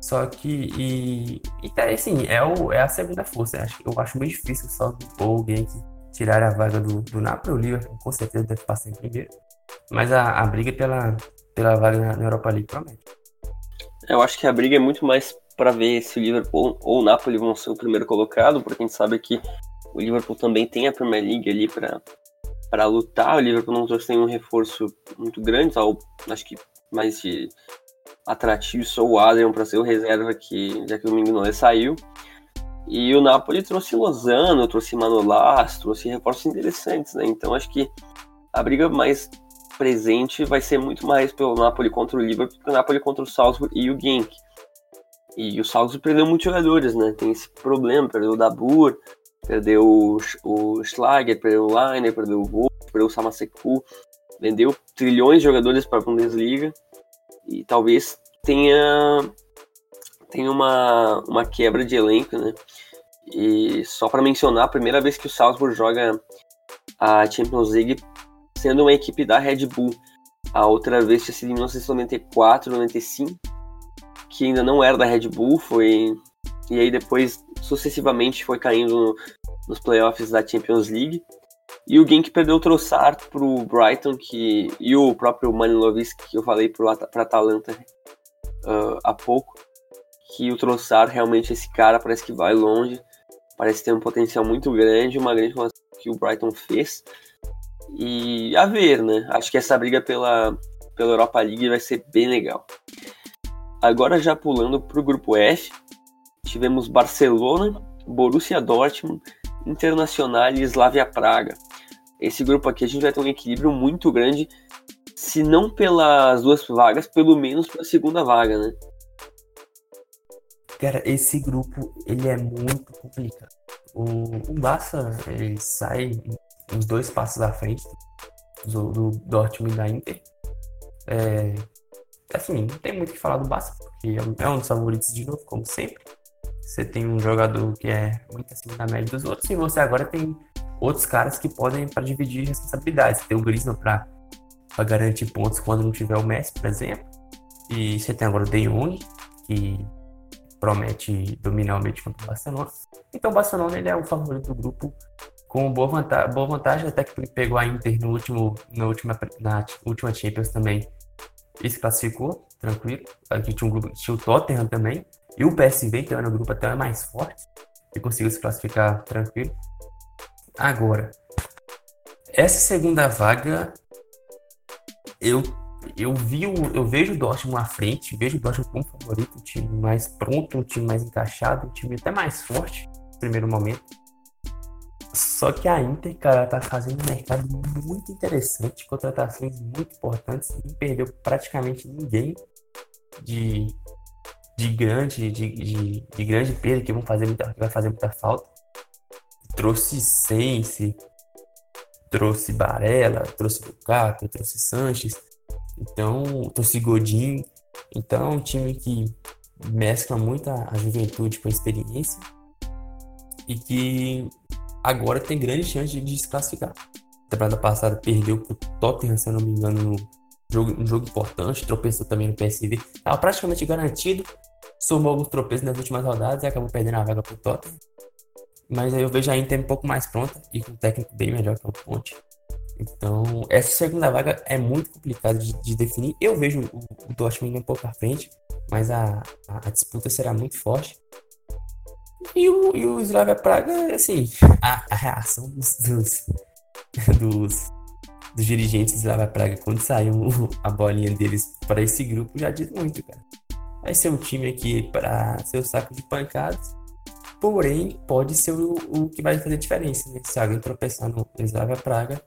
Só que, e, e tá, assim, é, o, é a segunda força. Eu acho, eu acho muito difícil só do Paul Genk tirar a vaga do, do Napoli. O Liverpool com certeza deve passar em primeiro. Mas a, a briga pela, pela vaga na, Europa League promete. Eu acho que a briga é muito mais para ver se o Liverpool ou o Napoli vão ser o primeiro colocado, porque a gente sabe que o Liverpool também tem a Premier League ali para lutar. O Liverpool não trouxe nenhum reforço muito grande, só, acho que mais de atrativo só o Adrian para ser o reserva que já que o Mignolet saiu. E o Napoli trouxe Lozano, trouxe Manolas, trouxe reforços interessantes, né? Então acho que a briga mais presente vai ser muito mais pelo Napoli contra o Liverpool que o Napoli contra o Salzburg e o Genk. E o Salzburg perdeu muitos jogadores, né? Tem esse problema, perdeu o Dabur, perdeu o, o Schlager, perdeu o Leiner, perdeu o Wolf, perdeu o Samaseku, vendeu trilhões de jogadores para a Bundesliga e talvez tenha, tenha uma, uma quebra de elenco, né? E só para mencionar, a primeira vez que o Salzburg joga a Champions League sendo uma equipe da Red Bull. A outra vez tinha sido em 1994, 95, que ainda não era da Red Bull, foi e aí depois sucessivamente foi caindo no, nos playoffs da Champions League. E o Genk perdeu o Trossard pro Brighton que, e o próprio Manilovski que eu falei para Atalanta uh, há pouco. Que o Trossard realmente esse cara parece que vai longe. Parece ter um potencial muito grande, uma grande que o Brighton fez. E a ver, né? Acho que essa briga pela, pela Europa League vai ser bem legal. Agora já pulando para o grupo F, tivemos Barcelona, Borussia Dortmund, Internacional e Slavia Praga esse grupo aqui a gente vai ter um equilíbrio muito grande, se não pelas duas vagas, pelo menos pela segunda vaga, né? Cara, esse grupo ele é muito complicado. O, o Barça ele sai uns dois passos à frente do, do Dortmund da Inter. É, assim, não tem muito o que falar do Barça, porque é um dos favoritos de novo, como sempre. Você tem um jogador que é muito acima da média dos outros, e você agora tem outros caras que podem para dividir responsabilidades. Tem o Griezmann para garantir pontos quando não tiver o Messi, por exemplo. E você tem agora o De Jong, que promete dominar o meio de campo do Barcelona. Então o Barcelona ele é o favorito do grupo com boa vantagem, boa vantagem até que pegou a Inter no último, na, última, na última Champions também e se classificou, tranquilo. Aqui tinha um grupo, tinha o Tottenham também, e o PSV, que era no grupo até mais forte, e conseguiu se classificar tranquilo. Agora, essa segunda vaga, eu eu vi o, eu vejo o Dortmund à frente, vejo o Dortmund como favorito, um time mais pronto, um time mais encaixado, um time até mais forte no primeiro momento. Só que a Inter, cara, tá fazendo um mercado muito interessante, contratações muito importantes, não perdeu praticamente ninguém de, de grande de, de, de grande perda que vão fazer muita, que vai fazer muita falta. Trouxe Sense, trouxe Barella, trouxe Lukaku, trouxe Sanches, então trouxe Godin. Então é um time que mescla muito a, juventude com a experiência e que agora tem grande chance de se classificar. Temporada passada perdeu pro Tottenham, se eu não me engano, no jogo, um jogo importante, tropeçou também no PSV. Estava praticamente garantido, somou alguns tropeços nas últimas rodadas e acabou perdendo a vaga pro Tottenham. Mas aí eu vejo a Inter um pouco mais pronta e com um técnico bem melhor que o Ponte. Então, essa segunda vaga é muito complicada de, de, definir. Eu vejo o, o Dortmund um pouco à frente, mas a, a, a disputa será muito forte. E o, e o Slavia Praga, assim, a, a reação dos, dos, dos, dos dirigentes do Slavia Praga quando saiu a bolinha deles para esse grupo já diz muito, cara. Vai ser um time aqui para ser o saco de pancadas, porém pode ser o, o que vai fazer diferença, né? Se alguém tropeçar no Slavia Praga,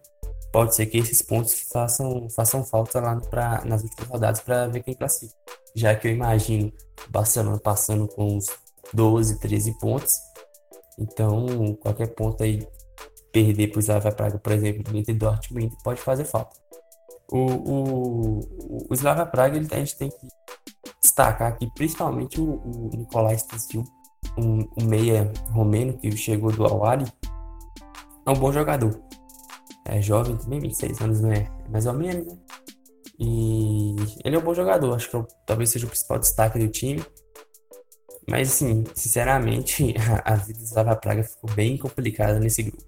pode ser que esses pontos façam, façam falta lá pra, nas últimas rodadas para ver quem classifica. Já que eu imagino o Barcelona passando com os 12, 13 pontos. Então, qualquer ponto aí perder para o Slavia Praga, por exemplo, entre Dortmund pode fazer falta. O, o, o Slavia Praga ele, a gente tem que destacar aqui principalmente o, o Nicolai Stistil, um, um, meia romeno que chegou do Awali. É um bom jogador. É jovem também, 26 anos, não é? Mais ou menos, né? E ele é um bom jogador, acho que eu, talvez seja o principal destaque do time. Mas, assim, sinceramente, a, a vida do Slava Praga ficou bem complicada nesse grupo.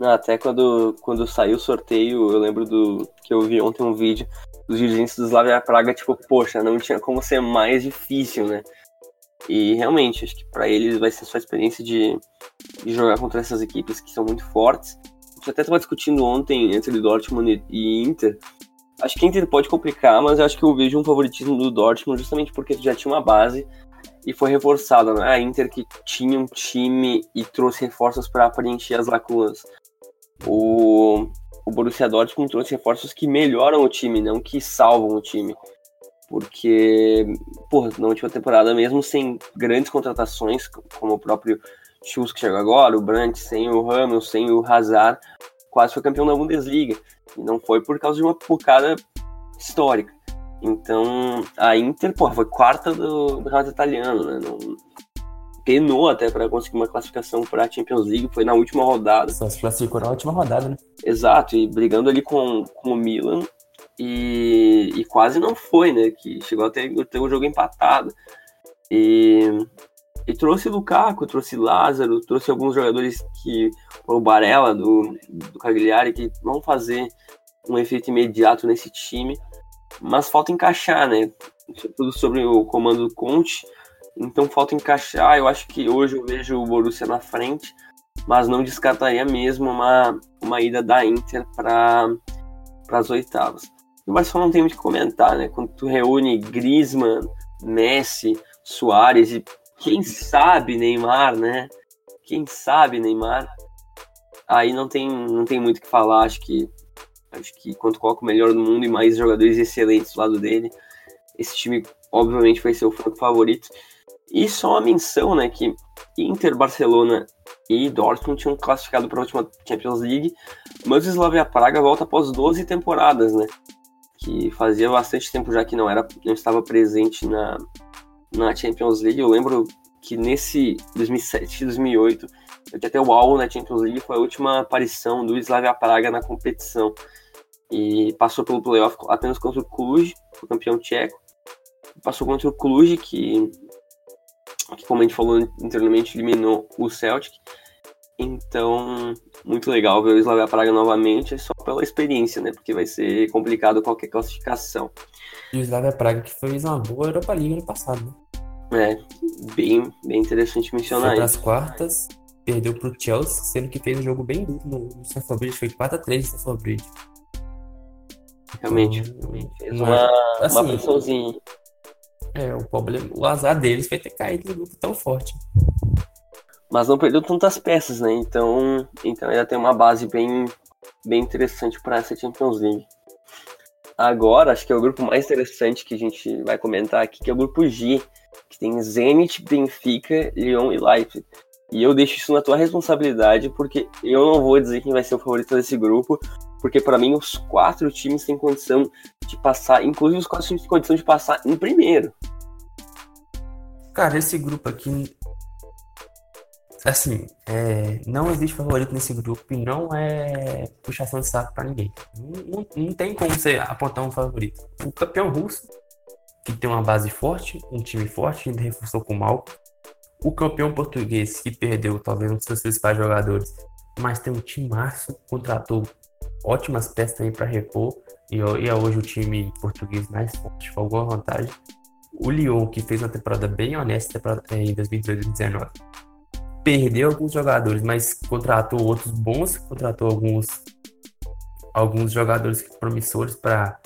Até quando, quando saiu o sorteio, eu lembro do que eu vi ontem um vídeo dos dirigentes do Slavia Praga, tipo, poxa, não tinha como ser mais difícil, né? E realmente, acho que para eles vai ser só a experiência de, de, jogar contra essas equipes que são muito fortes. Até estava discutindo ontem entre Dortmund e Inter. Acho que Inter pode complicar, mas acho que eu vejo um favoritismo do Dortmund justamente porque já tinha uma base e foi reforçada. Né? A Inter que tinha um time e trouxe reforços para preencher as lacunas. O, o Borussia Dortmund trouxe reforços que melhoram o time, não que salvam o time. Porque, porra, na última temporada, mesmo sem grandes contratações, como o próprio Schultz que chegou agora, o Brandt, sem o Ramos, sem o Hazard, quase foi campeão da Bundesliga. E não foi por causa de uma pocada histórica. Então, a Inter, pô, foi quarta do, do italiano, né? Não, penou até para conseguir uma classificação para a Champions League, foi na última rodada. Só se classificou na última rodada, né? Exato, e brigando ali com, com o Milan, e, e quase não foi, né? Que chegou a ter, um jogo empatado. E, e trouxe Lukaku, trouxe Lázaro, trouxe alguns jogadores que, o Barella do, do Cagliari, que vão fazer um efeito imediato nesse time mas falta encaixar, né? Tudo sobre o comando do Conte, então falta encaixar. Eu acho que hoje eu vejo o Borussia na frente, mas não descartaria mesmo uma, uma ida da Inter para as oitavas. O Barcelona não tem muito o que comentar, né? Quando tu reúne Griezmann, Messi, Soares e quem sabe Neymar, né? Quem sabe Neymar, aí não tem, não tem muito o que falar. Acho que Acho que quando coloca o melhor do mundo e mais jogadores excelentes do lado dele, esse time obviamente vai ser o franco favorito. E só uma menção, né, que Inter, Barcelona e Dortmund tinham classificado para a última Champions League, mas o Slavia Praga volta após 12 temporadas, né? que fazia bastante tempo já que não era não estava presente na, na Champions League. Eu lembro que nesse 2007, 2008, até o álbum na Champions League foi a última aparição do Slavia Praga na competição. E passou pelo playoff apenas contra o Cluj, o campeão tcheco. Passou contra o Cluj, que, que como a gente falou anteriormente, eliminou o Celtic. Então, muito legal ver o Slavia Praga novamente, só pela experiência, né? Porque vai ser complicado qualquer classificação. E o Slavia Praga que fez uma boa Europa League no passado, né? É, bem, bem interessante mencionar Foi isso. quartas, perdeu pro Chelsea, sendo que fez um jogo bem duro no, no Bridge, foi 4x3 no Stamford Bridge. Realmente, então, fez uma, assim, uma pressãozinha. É, o problema, o azar deles foi ter caído no grupo tão forte mas não perdeu tantas peças, né? Então, então ainda tem uma base bem, bem interessante para essa Champions League. Agora, acho que é o grupo mais interessante que a gente vai comentar aqui, que é o grupo G, que tem Zenit, Benfica, Lyon e Leipzig. E eu deixo isso na tua responsabilidade, porque eu não vou dizer quem vai ser o favorito desse grupo, porque para mim os quatro times têm condição de passar, inclusive os quatro times têm condição de passar em primeiro. Cara, esse grupo aqui Assim, é, não existe favorito nesse grupo e não é puxação de saco para ninguém. Não, não, tem como você apontar um favorito. O campeão russo, que tem uma base forte, um time forte, ainda reforçou com o Malco. O campeão português, que perdeu talvez um dos seus principais jogadores, mas tem um time março, contratou ótimas peças também para repor. E, e é hoje o time português mais forte, com alguma vantagem. O Lyon, que fez uma temporada bem honesta em 2018-2019 perdeu alguns jogadores, mas contratou outros bons, contratou alguns alguns jogadores promissores para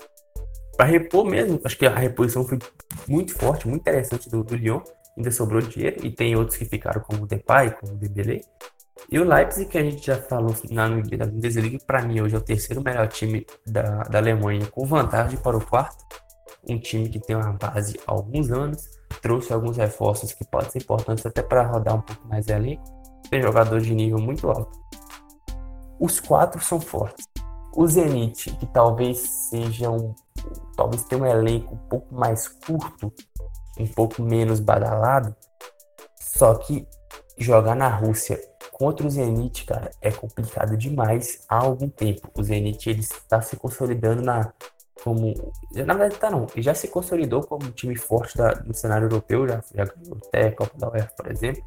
para repor mesmo. Acho que a reposição foi muito forte, muito interessante do, do Lyon. Ainda sobrou dinheiro e tem outros que ficaram como o Depay, como o Dembélé. E o Leipzig, que a gente já falou na Bundesliga, para mim hoje é o terceiro melhor time da, da Alemanha, com vantagem para o quarto. Um time que tem uma base há alguns anos, trouxe alguns reforços que podem ser importantes até para rodar um pouco mais elenco. Tem jogadores de nível muito alto. Os quatro são fortes. O Zenit, que talvez seja um. Talvez tenha um elenco um pouco mais curto, um pouco menos badalado. Só que jogar na Rússia contra o Zenit, cara, é complicado demais há algum tempo. O Zenit ele está se consolidando na, como. Na verdade, tá não. Já se consolidou como um time forte da, do cenário europeu, já, já ganhou até a Copa da UEFA, por exemplo.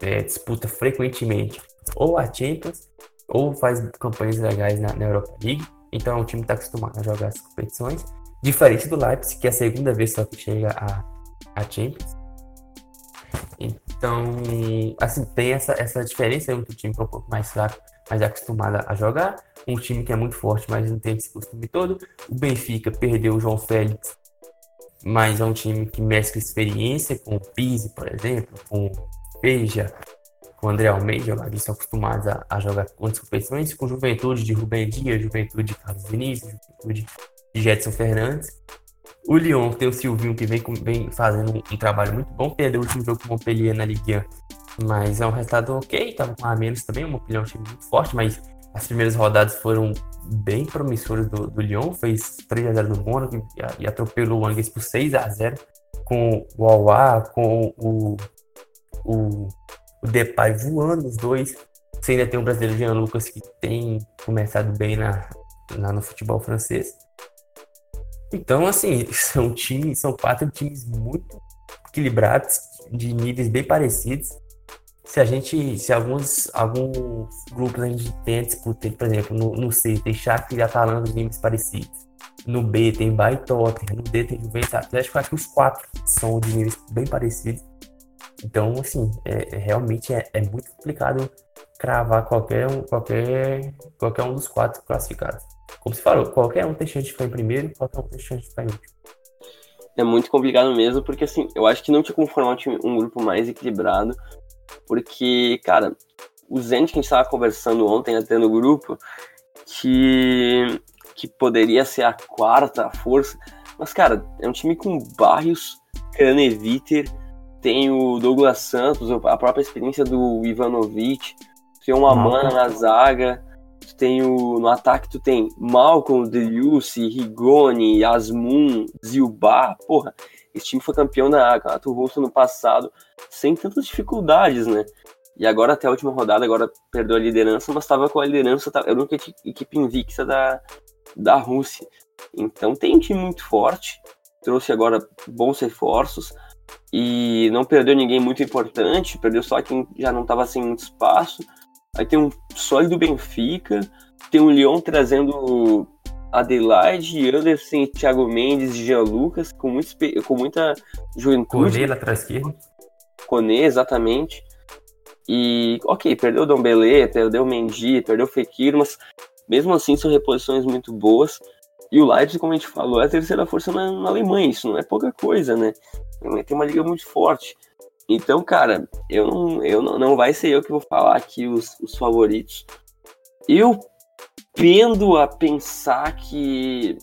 É, disputa frequentemente ou a Champions, ou faz campanhas legais na, na Europa League. Então, o time está acostumado a jogar as competições. Diferente do Leipzig, que é a segunda vez só que chega a, a Champions. Então, assim, tem essa, essa diferença entre o time que é um pouco mais fraco, mas é acostumado a jogar um time que é muito forte, mas não tem esse costume todo. O Benfica perdeu o João Félix, mas é um time que mescla experiência com o Pise, por exemplo, com o Feija, com o André Almeida, jogadores estão acostumados a, a jogar outras competições, com Juventude de Rubem Dias, Juventude de Carlos Vinícius, Juventude de Jetson Fernandes. O Lyon tem o Silvinho que vem, vem fazendo um, um, trabalho muito bom, perdeu o último jogo com o Montpellier na Ligue 1, mas é um resultado ok, estava com a menos também, o Montpellier é um time muito forte, mas as primeiras rodadas foram bem promissoras do, do Lyon, fez 3x0 no Mônaco e, e atropelou o Angers por 6x0 com o Aua, com o, o, o Depay voando os dois. Você ainda tem o brasileiro Jean Lucas que tem começado bem na, na, no futebol francês. Então, assim, são times, são quatro times muito equilibrados, de níveis bem parecidos se a gente, se alguns, alguns grupos a gente tem disputa, por exemplo, no, no C tem Shakhtar e Atalanta de níveis parecidos, no B tem Bahia Tottenham, no D tem Juventus Atlético, acho que os quatro são de níveis bem parecidos. Então, assim, é, é, realmente é, é, muito complicado cravar qualquer um, qualquer, qualquer um dos quatro classificados. Como você falou, qualquer um tem chance de ficar em primeiro, qualquer um tem chance de ficar em último. É muito complicado mesmo, porque assim, eu acho que não tinha como formar um grupo mais equilibrado, porque, cara, o Zenit que a gente estava conversando ontem até no grupo, que, que poderia ser a quarta força, mas, cara, é um time com Barrios, Craneviter, tem o Douglas Santos, a própria experiência do Ivanovic, tem uma Mana na zaga, Tu tem o, no ataque tu tem Malcolm, Deliucci, Rigoni, Asmun, Zilbar. Porra, esse time foi campeão da Campeonato Russo no passado sem tantas dificuldades, né? E agora até a última rodada, agora perdeu a liderança, mas estava com a liderança, era a única equipe invicta da, da Rússia. Então tem um time muito forte, trouxe agora bons reforços e não perdeu ninguém muito importante, perdeu só quem já não estava sem muito espaço. Aí tem um sólido Benfica, tem o Lyon trazendo Adelaide, Anderson, Thiago Mendes Jean Lucas, com, muito, com muita juventude. Coné lateral esquerdo. Coné, exatamente. E, ok, perdeu o Dombele, perdeu o Mendy, perdeu o Fekir, mas mesmo assim são reposições muito boas. E o Leipzig, como a gente falou, é a terceira força na, na Alemanha, isso não é pouca coisa, né? Tem uma liga muito forte. Então, cara, eu não, eu não, não vai ser eu que vou falar aqui os, os favoritos. Eu pendo a pensar que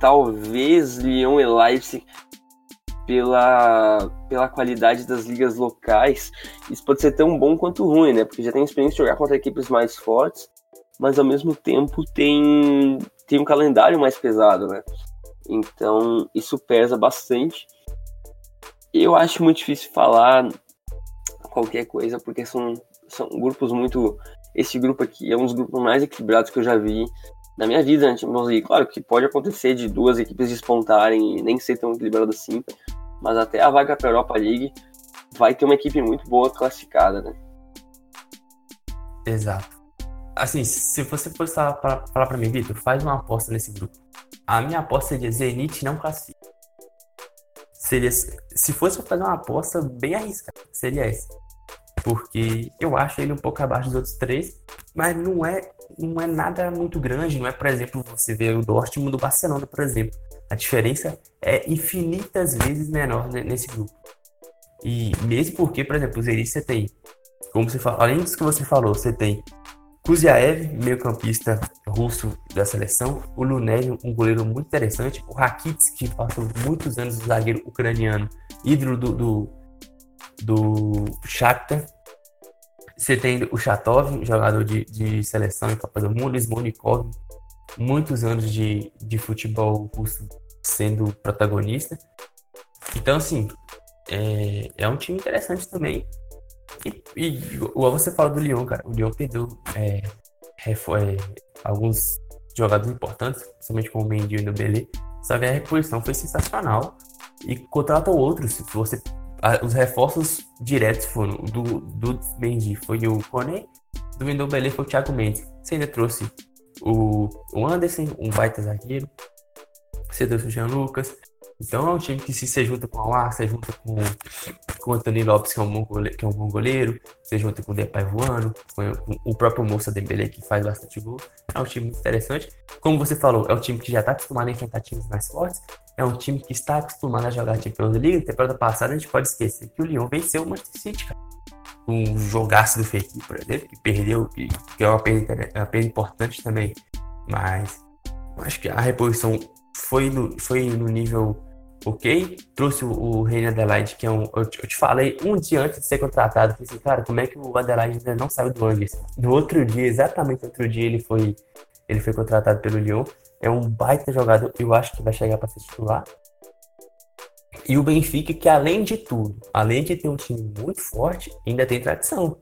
talvez Lyon e Leipzig pela, pela qualidade das ligas locais, isso pode ser tão bom quanto ruim, né? Porque já tem experiência de jogar contra equipes mais fortes, mas ao mesmo tempo tem, tem um calendário mais pesado, né? Então isso pesa bastante. Eu acho muito difícil falar qualquer coisa, porque são, são grupos muito. Esse grupo aqui é um dos grupos mais equilibrados que eu já vi na minha vida na Champions League. Claro que pode acontecer de duas equipes despontarem e nem ser tão equilibrado assim, mas até a vaga para a Europa League vai ter uma equipe muito boa classificada, né? Exato. Assim, se você fosse falar para mim, Vitor, faz uma aposta nesse grupo. A minha aposta seria Zenit não classifica. Seria, se fosse fazer uma aposta bem arriscada, seria essa. Porque eu acho ele um pouco abaixo dos outros três, mas não é, não é nada muito grande. Não é, por exemplo, você ver o Dortmund do Barcelona, por exemplo. A diferença é infinitas vezes menor nesse grupo. E mesmo porque, por exemplo, o Zeric você tem, como você fala, além disso que você falou, você tem Kuziaev, meio-campista russo da seleção, o Lunev, um goleiro muito interessante, o Rakits, que passou muitos anos no zagueiro ucraniano, ídolo do, do, do Shakhtar. Você tem o Chatov, jogador de, de seleção e Copa do Mundo, Smonikov, muitos anos de, de futebol russo sendo protagonista. Então, assim, é, é um time interessante também. E, e igual você fala do Lyon, cara, o Lyon perdeu é, é, alguns jogadores importantes, principalmente como o Mendy e o Belê, só que a reposição foi sensacional e contratou outros. Você, a, os reforços diretos foram do, do Mendy foi o Kone, do Ndombele foi o Thiago Mendes. Você ainda trouxe o, o Anderson, um baita zagueiro. Você trouxe o Jean Lucas, então é um time que se você junta com o Alar, você junta com, com o Antônio Lopes, que é, um bom goleiro, que é um bom goleiro, você junta com o Depay voando, com, com o próprio Moça Dembele, que faz bastante gol. É um time muito interessante. Como você falou, é um time que já está acostumado a enfrentar times mais fortes, é um time que está acostumado a jogar Champions League. Temporada passada a gente pode esquecer que o Lyon venceu o Manchester City, cara. Um jogaço do Fekir, por exemplo, que perdeu, que, que é uma perda, uma perda importante também. Mas acho que a reposição foi no, foi no nível ok? Trouxe o, o Reine Adelaide, que é um. Eu te, eu te, falei um dia antes de ser contratado. Falei assim, cara, como é que o Adelaide ainda não saiu do Angers? No outro dia, exatamente no outro dia, ele foi, ele foi contratado pelo Lyon. É um baita jogador, eu acho que vai chegar para ser titular. E o Benfica, que além de tudo, além de ter um time muito forte, ainda tem tradição.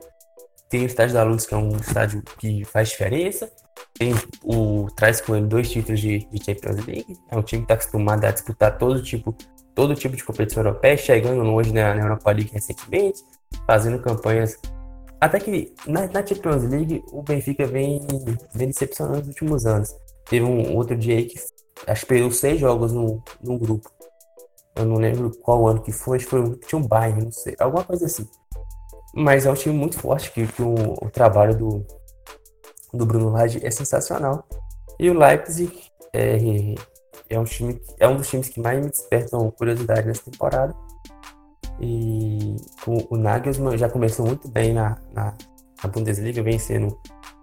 Tem o Estádio da Luz, que é um estádio que faz diferença tem o traz com ele dois títulos de, de Champions League. É um time que está acostumado a disputar todo tipo, todo tipo de competição europeia, chegando hoje na, na Europa League recentemente, fazendo campanhas. Até que na, na Champions League o Benfica vem, vem decepcionando nos últimos anos. Teve um outro dia aí que acho que perdeu seis jogos no, no grupo. Eu não lembro qual ano que foi, acho que foi, tinha um Bayern, não sei, alguma coisa assim. Mas é um time muito forte que, que o, o trabalho do, do Bruno Lage é sensacional. E o Leipzig é, é, um time, é um dos times que mais me despertam curiosidade nessa temporada. E o, o Nagelsmann já começou muito bem na, na, na Bundesliga, vencendo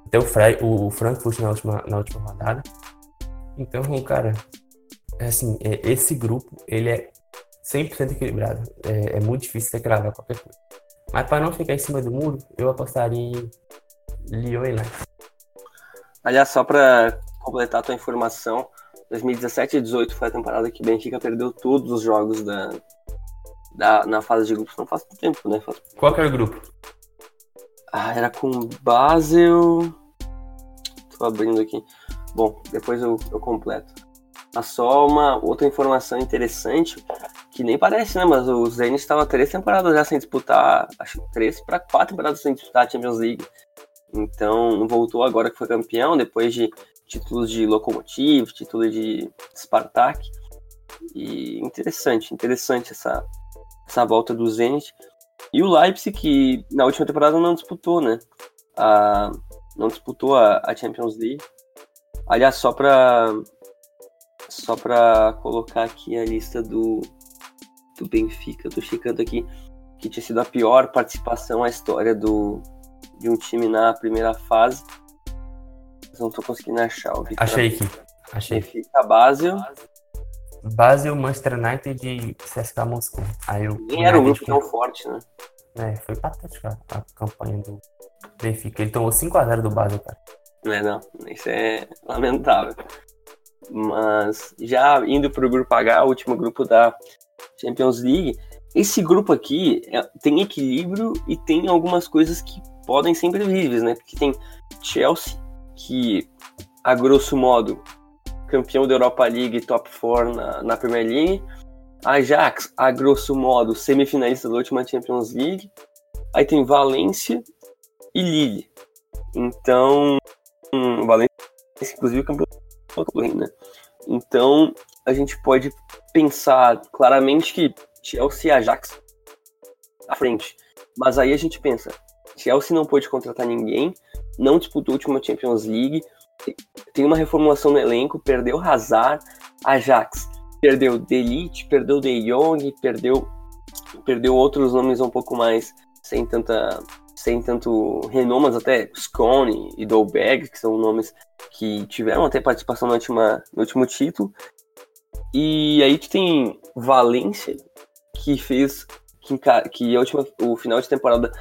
até o, Fre o Frankfurt na última, na última rodada. Então, cara, é assim, é, esse grupo, ele é 100% equilibrado. É, é, muito difícil você cravar qualquer coisa. Mas para não ficar em cima do muro, eu apostaria em Lyon e Leipzig. Aliás, só para completar a tua informação, 2017 e 2018 foi a temporada que Benfica perdeu todos os jogos da, da, na fase de grupos. Não faz muito tempo, né? Faz... Qual que era o grupo? Ah, era com Basel. Tô abrindo aqui. Bom, depois eu, eu completo. Mas só uma outra informação interessante, que nem parece, né? Mas o Zenit estava três temporadas já sem disputar, acho que três para quatro temporadas sem disputar a Champions League. Então voltou agora que foi campeão, depois de títulos de Lokomotiv, título de Spartak. E interessante, interessante essa, essa volta do Zenit. E o Leipzig, que na última temporada não disputou, né? A, não disputou a, a Champions League. Aliás, só para só para colocar aqui a lista do, do Benfica, tô checando aqui que tinha sido a pior participação na história do, de um time na primeira fase. Mas não tô conseguindo achar. O Achei aqui. Achei. Benfica, Basel. Basel, Manchester United e CSKA Moscou. Aí eu, Nem era um grupo tão forte, né? É, foi patética a campanha do Benfica. Ele tomou 5x0 do Basel, cara. Não é não, isso é lamentável. Mas já indo para o grupo H, o último grupo da Champions League, esse grupo aqui é, tem equilíbrio e tem algumas coisas que podem ser imprevisíveis, né? Porque tem Chelsea, que a grosso modo campeão da Europa League top 4 na, na Premier League. Ajax, a grosso modo, semifinalista da última Champions League. Aí tem Valência e Lille. Então, hum, Valência, inclusive, campeão do né? Então, a gente pode pensar claramente que Chelsea e Ajax à frente. Mas aí a gente pensa, Chelsea não pôde contratar ninguém, não disputou a última Champions League, tem uma reformulação no elenco, perdeu Hazard, Ajax, perdeu Delite, perdeu De Jong, perdeu, perdeu outros nomes um pouco mais sem tanta sem tanto renome, mas até Scone e Dolberg, que são nomes que tiveram até participação no, última, no último título. E aí tu tem Valência, que fez que, que a última, o final de temporada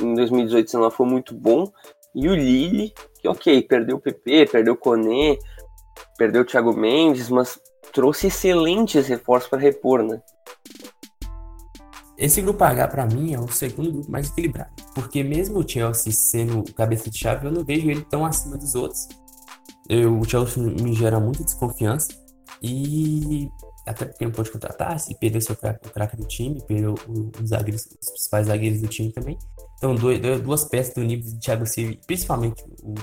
em 2018 foi muito bom, e o Lille, que ok, perdeu o PP, perdeu o Coné, perdeu o Thiago Mendes, mas trouxe excelentes reforços para repor, né? Esse grupo H, para mim, é o segundo grupo mais equilibrado. Porque mesmo o Chelsea sendo cabeça de chave, eu não vejo ele tão acima dos outros. Eu, o Chelsea me gera muita desconfiança. E até porque não pode contratar, se perder seu craque do time, perdeu os, zagueiros, os principais zagueiros do time também. Então, duas peças do nível de Thiago Silva, principalmente o,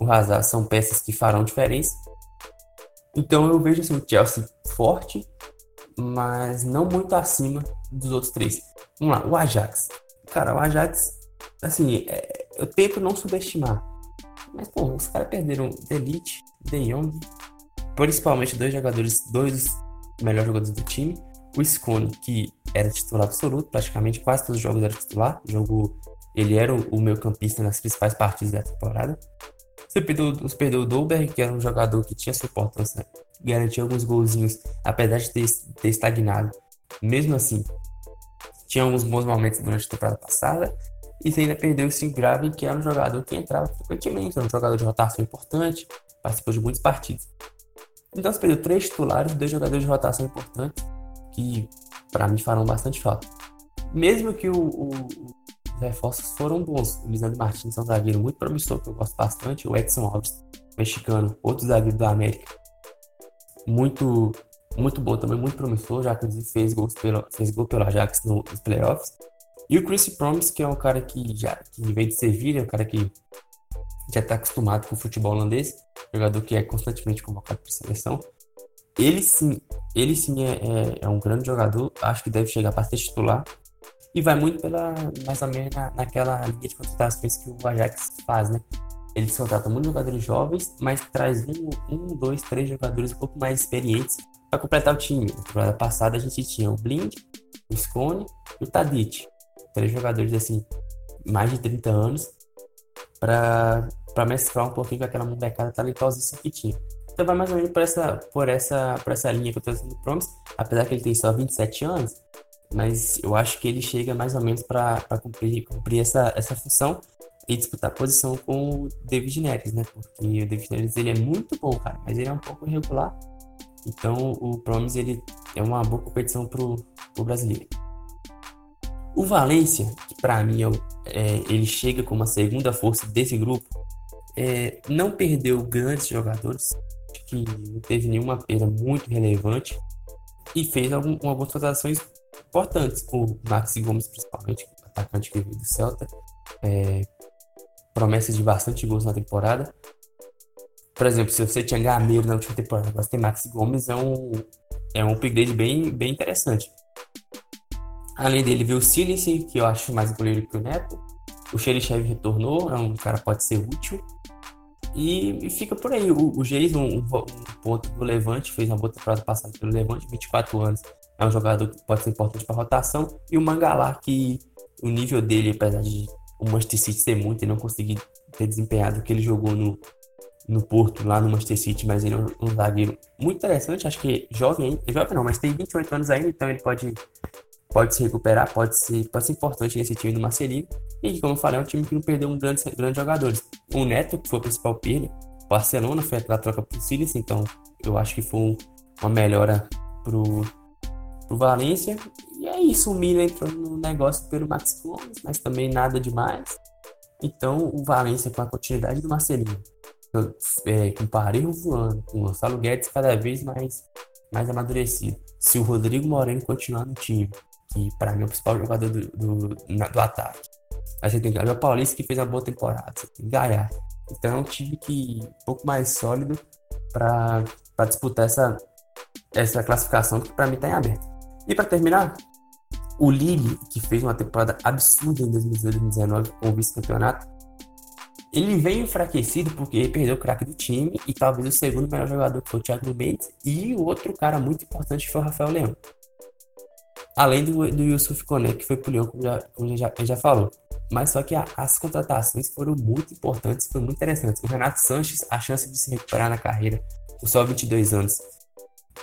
o Hazard, são peças que farão diferença. Então, eu vejo assim, o Chelsea forte, mas não muito acima dos outros três. Vamos lá, o Ajax. Cara, o Ajax, assim, é, eu tento não subestimar. Mas, pô, os caras perderam De Jong, principalmente dois jogadores, dois melhores jogadores do time. O Scone, que era titular absoluto, praticamente quase todos os jogos era titular. Jogou ele era o, meio campista nas principais partidas da temporada. Você perdeu, você perdeu o Dolberg, que era um jogador que tinha sua importância, garantia alguns golzinhos, apesar de ter, ter estagnado. Mesmo assim, tinha alguns bons momentos durante a temporada passada. E você ainda perdeu o Steve Grave, que era um jogador que entrava frequentemente, era um jogador de rotação importante, participou de muitos partidos. Então você perdeu três titulares, dois jogadores de rotação importantes, que para mim farão bastante falta. Mesmo que o, o, os reforços foram bons. O Lisandro Martins é um zagueiro muito promissor, que eu gosto bastante. O Edson Alves, mexicano, outro zagueiro da América. Muito, muito bom também, muito promissor, já que fez, gols pelo, fez gol pelo Ajax nos playoffs. E o Chris Promise, que é um cara que já que veio de Sevilha, um cara que já está acostumado com o futebol holandês, jogador que é constantemente convocado para a seleção. Ele sim, ele sim é, é, é, um grande jogador, acho que deve chegar para ser titular. E vai muito pela, mais ou menos na, naquela linha de contratações que o Ajax faz, né? Eles contratam muitos jogadores jovens, mas traz um, um, dois, três jogadores um pouco mais experientes para completar o time. Na temporada passada a gente tinha o Blind, o Scone e o Tadic. Três jogadores assim, mais de 30 anos, para mesclar um pouquinho com aquela molecada talentosa que tinha. Então vai mais ou menos por essa, por essa, por essa linha que eu tô dizendo do Promise, apesar que ele tem só 27 anos, mas eu acho que ele chega mais ou menos para cumprir, cumprir essa, essa função, e disputar posição com o David Neres, né? Porque o David Neres ele é muito bom, cara, mas ele é um pouco irregular. Então o Promise ele é uma boa competição pro, pro brasileiro. O Valência, que para mim é, é, ele chega como a segunda força desse grupo, é, não perdeu grandes jogadores, que não teve nenhuma perda muito relevante e fez algum, algumas contratações importantes. O Maxi Gomes, principalmente, atacante que veio do Celta, é, promessas de bastante gols na temporada. Por exemplo, se você tinha Gameiro na última temporada, você tem Maxi Gomes, é um, é um upgrade bem, bem interessante. Além dele, veio o Silense, que eu acho mais goleiro que o Neto. O Xerichev retornou, é um cara pode ser útil. E, e fica por aí. O, o Geis, um, um, ponto do Levante, fez uma boa temporada passada pelo Levante, 24 anos. É um jogador que pode ser importante para rotação. E o Mangalá, que o nível dele, apesar de o Manchester City ser muito e não conseguir ter desempenhado o que ele jogou no, no Porto, lá no Manchester City, mas ele é um, um zagueiro muito interessante. Acho que jovem, jovem não, mas tem 28 anos ainda, então ele pode pode se recuperar, pode ser, pode ser importante nesse time do Marcelinho. E como eu falei, é um time que não perdeu um grande, grandes jogadores. O Neto, que foi o principal perda, Barcelona foi aquela troca pro Silas, então eu acho que foi uma melhora pro, pro Valência. E é isso, o Milan entrou no negócio pelo Max Gomes, mas também nada demais. Então o Valência com a continuidade do Marcelinho, é, com o Parejo voando, com o Gonçalo Guedes cada vez mais, mais amadurecido. Se o Rodrigo Moreno continuar no time, que para mim é o principal jogador do, do, do ataque. Aí você tem Gabriel Paulista que fez uma boa temporada, você tem Gaia. Então é um time que um pouco mais sólido para disputar essa, essa classificação que para mim está em aberto. E para terminar, o Lille, que fez uma temporada absurda em 2019 com o vice-campeonato, ele veio enfraquecido porque ele perdeu o craque do time e talvez o segundo melhor jogador foi o Thiago Mendes e o outro cara muito importante foi o Rafael Leão. Além do, do Yusuf Kone, que foi pro Leão, como, já, como já, já falou. Mas só que a, as contratações foram muito importantes, foram muito interessantes. O Renato Sanches, a chance de se recuperar na carreira, com só 22 anos,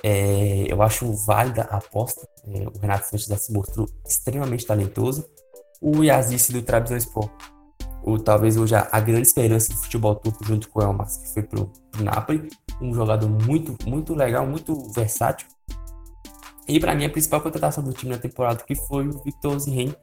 é, eu acho válida a aposta. É, o Renato Sanches já se mostrou extremamente talentoso. O Yazice do Trabzonspor, o, talvez hoje a, a, grande esperança do futebol turco junto com o Elmas, que foi pro, pro Napoli. Um jogador muito, muito legal, muito versátil. E para mim a principal contratação do time na temporada que foi o Victor Osimhen,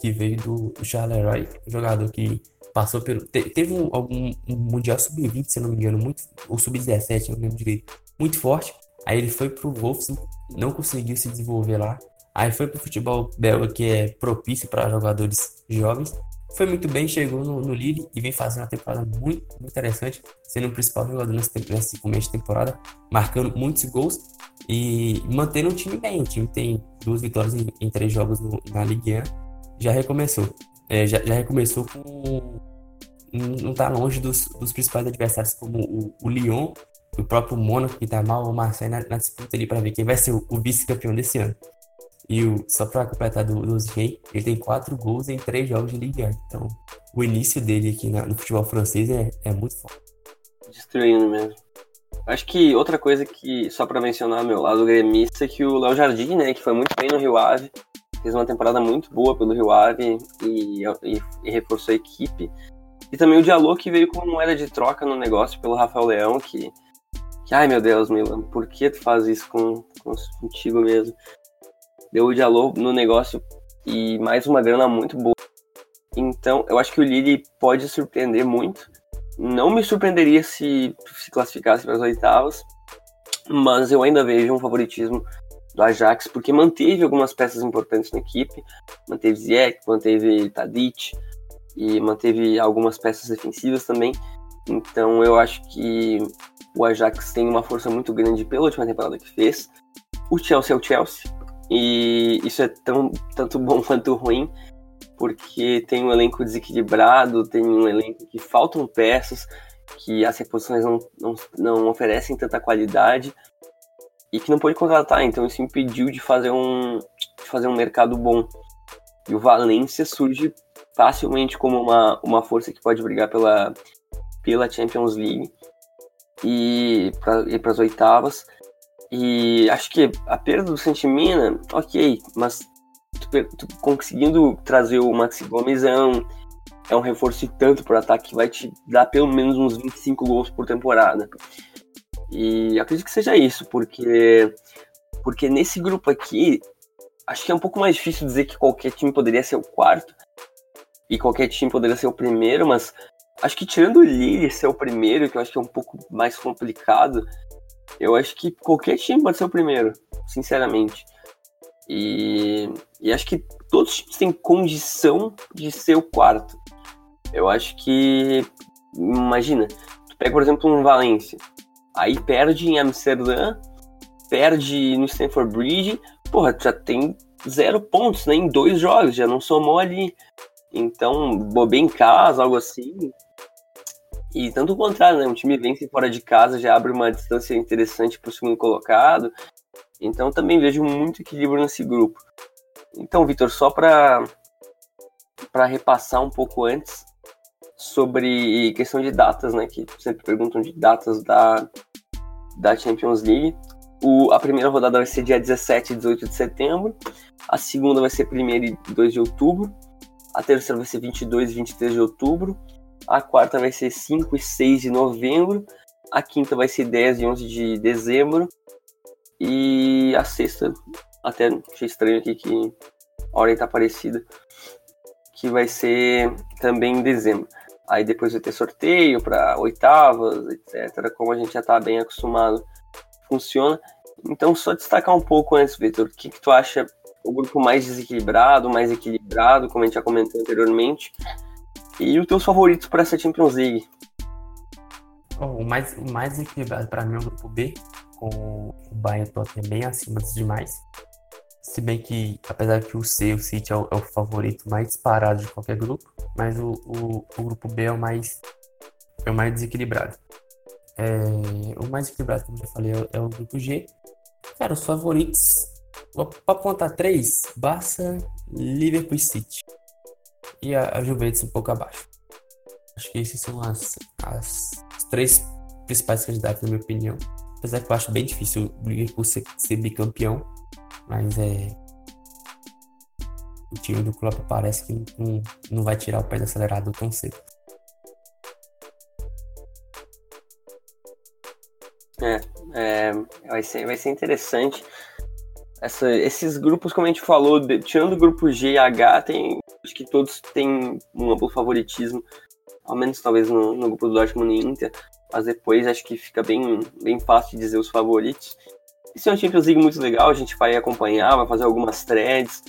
que veio do, Charleroi, jogador que passou pelo te, teve um, algum um mundial sub-20, se não me engano, muito ou sub-17, não lembro direito, muito forte. Aí ele foi pro Wolfsburg, não conseguiu se desenvolver lá. Aí foi pro futebol belga, que é propício para jogadores jovens. Foi muito bem, chegou no, no Lille e vem fazendo uma temporada muito, muito interessante, sendo o principal jogador nesse, nesse começo de temporada, marcando muitos gols e mantendo o time bem. O time tem duas vitórias em, em três jogos no, na Ligue 1. Já recomeçou. É, já, já recomeçou com. Não está longe dos, dos principais adversários, como o, o Lyon o próprio Mônaco, que tá mal, o Marseille na, na disputa ali para ver quem vai ser o, o vice-campeão desse ano. E o, só para completar do, do ele tem quatro gols em três jogos de Ligue 1. Então, o início dele aqui na, no futebol francês é, é muito forte. Destruindo mesmo. Acho que outra coisa que, só para mencionar meu lado gremista, é que o Léo Jardim, né, que foi muito bem no Rio Ave, fez uma temporada muito boa pelo Rio Ave e, e, e reforçou a equipe. E também o Diallo, que veio com moeda de troca no negócio pelo Rafael Leão, que que, ai meu Deus, Milan, por que tu faz isso com, com contigo mesmo? Deu o Diallo no negócio e mais uma grana muito boa. Então, eu acho que o Lille pode surpreender muito. Não me surpreenderia se se classificasse para as oitavas, mas eu ainda vejo um favoritismo do Ajax, porque manteve algumas peças importantes na equipe, manteve Ziyech, manteve Tadic e manteve algumas peças defensivas também. Então eu acho que o Ajax tem uma força muito grande pela última temporada que fez. O Chelsea é o Chelsea. E isso é tão, tanto bom quanto ruim, porque tem um elenco desequilibrado, tem um elenco que faltam peças, que as reposições não, não, não oferecem tanta qualidade e que não pode contratar. Então isso impediu de fazer um, de fazer um mercado bom. E o Valência surge facilmente como uma, uma força que pode brigar pela, pela Champions League e para as oitavas. E acho que a perda do Sentimina, ok, mas conseguindo trazer o Maxi Gomezão, é um reforço e tanto para ataque que vai te dar pelo menos uns 25 gols por temporada. E acredito que seja isso, porque porque nesse grupo aqui, acho que é um pouco mais difícil dizer que qualquer time poderia ser o quarto e qualquer time poderia ser o primeiro, mas acho que tirando o Lille ser o primeiro, que eu acho que é um pouco mais complicado, eu acho que qualquer time pode ser o primeiro, sinceramente. E, e acho que todos os times têm condição de ser o quarto. Eu acho que, imagina, tu pega, por exemplo, um Valência, aí perde em Amsterdã, perde no Stanford Bridge, porra, já tem zero pontos, né, em dois jogos, já não somou ali. Então, bobei em casa, algo assim. E tanto o contrário, né, um time vence fora de casa, já abre uma distância interessante para o segundo colocado. Então, também vejo muito equilíbrio nesse grupo. Então, Vitor, só para para repassar um pouco antes, sobre questão de datas, né? Que sempre perguntam de datas da, da Champions League. O, a primeira rodada vai ser dia 17 e 18 de setembro. A segunda vai ser 1 e 2 de outubro. A terceira vai ser 22 e 23 de outubro. A quarta vai ser 5 e 6 de novembro. A quinta vai ser 10 e 11 de dezembro. E a sexta, até achei estranho aqui que a ordem tá parecida, que vai ser também em dezembro. Aí depois vai ter sorteio para oitavas, etc. Como a gente já está bem acostumado, funciona. Então, só destacar um pouco antes, Vitor, o que, que tu acha o grupo mais desequilibrado, mais equilibrado, como a gente já comentou anteriormente, e os teus favoritos para essa Champions League? o, mais, o mais equilibrado para mim é o grupo B, com o Bayern o Tottenham bem acima dos demais. Se bem que, apesar que o C, o City é o, é o favorito mais disparado de qualquer grupo, mas o, o, o, grupo B é o mais, é o mais desequilibrado. É, o mais equilibrado, como já falei, é, é o grupo G. Cara, os favoritos, para apontar três, Barça, Liverpool e City. E a, a Juventus um pouco abaixo. Acho que esses são as, as, as três principais candidatos, na minha opinião. Apesar que eu acho bem difícil o Liverpool ser, ser bicampeão mas é. O time do Klopp parece que não, não vai tirar o pé do acelerador tão cedo. É, é, vai, ser, vai ser interessante. Essa, esses grupos, como a gente falou, de, tirando o grupo G e H, tem, acho que todos têm um amplo favoritismo, ao menos talvez no, no grupo do Dortmund e Inter, mas depois acho que fica bem, bem fácil de dizer os favoritos. Esse é um Champions League muito legal, a gente vai acompanhar, vai fazer algumas threads.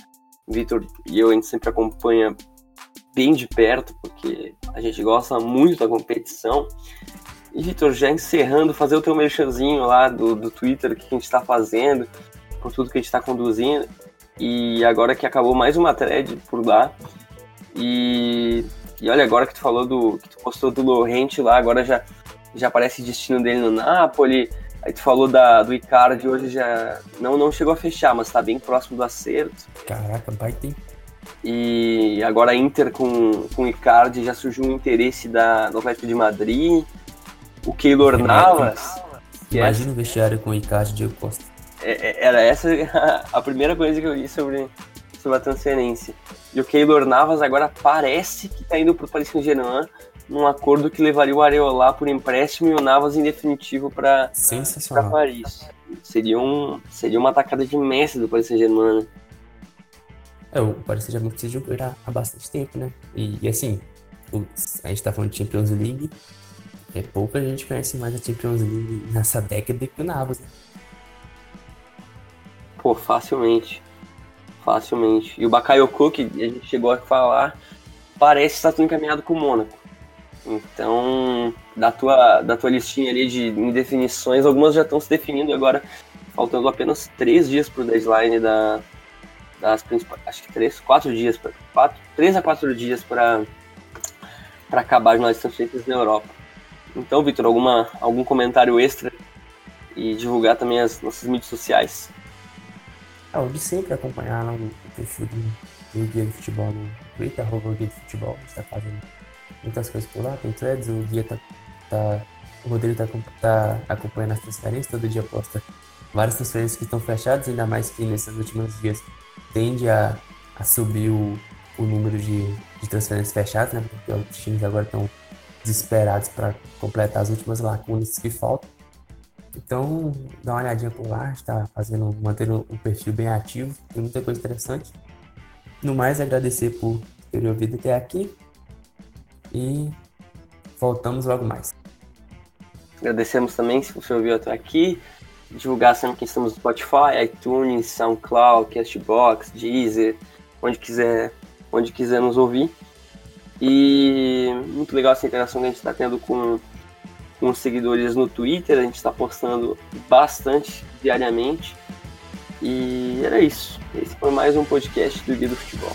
Vitor e eu, a gente sempre acompanha bem de perto, porque a gente gosta muito da competição. E, Vitor, já encerrando, fazer o teu merchanzinho lá do, do Twitter, o que a gente está fazendo, por tudo que a gente está conduzindo. E agora que acabou mais uma thread por lá. E, e olha, agora que tu falou do. que tu postou do Lorente lá, agora já, já aparece destino dele no Napoli. Aí tu falou da, do Icardi, hoje já não, não chegou a fechar, mas tá bem próximo do acerto. Caraca, baita E agora a Inter com, com o Icardi já surgiu um interesse da, do Atlético de Madrid. O Keylor Navas. É Imagina é, o vestiário com o Icardi e Diego Costa. É, é, era essa a primeira coisa que eu li sobre, sobre a transferência. E o Keylor Navas agora parece que tá indo pro Paris Saint-Germain num acordo que levaria o Areola por empréstimo e o Navas em definitivo para Paris. Seria, um, seria uma atacada de Messi do Paris Saint-Germain. Né? É, o Paris Saint-Germain precisa jogar há bastante tempo, né? E, e assim, o, a gente tá falando de Champions League, é pouca gente conhece mais a Champions League nessa década que o Navas, né? Pô, facilmente. Facilmente. E o Bakayoko, que a gente chegou a falar, parece estar tudo encaminhado com o Mônaco. Então, da tua, da tua listinha ali de indefinições, algumas já estão se definindo agora, faltando apenas três dias para o deadline da, das principais. Acho que três, quatro dias, quatro, três a quatro dias para acabar as nossas transferências na Europa. Então, Vitor, alguma, algum comentário extra e divulgar também as nossas mídias sociais? É, de sempre acompanhar lá no perfil do Guia de Futebol no Twitter, arroba Guia de Futebol, está fazendo muitas coisas por lá, tem threads, o guia tá, tá o Rodrigo tá, tá acompanhando as transferências, todo dia posta várias transferências que estão fechadas, ainda mais que nesses últimos dias tende a, a subir o, o número de, de transferências fechadas, né? Porque os times agora estão desesperados para completar as últimas lacunas que faltam. Então, dá uma olhadinha por lá, está fazendo, mantendo um perfil bem ativo, tem muita coisa interessante. No mais, agradecer por ter ouvido até aqui e voltamos logo mais. Agradecemos também se você ouviu até aqui. Divulgar sempre que estamos no Spotify, iTunes, SoundCloud, Castbox, Deezer, onde quiser, onde quiser nos ouvir. E muito legal essa interação que a gente está tendo com, com os seguidores no Twitter. A gente está postando bastante diariamente. E era isso. Esse foi mais um podcast do Guia do Futebol.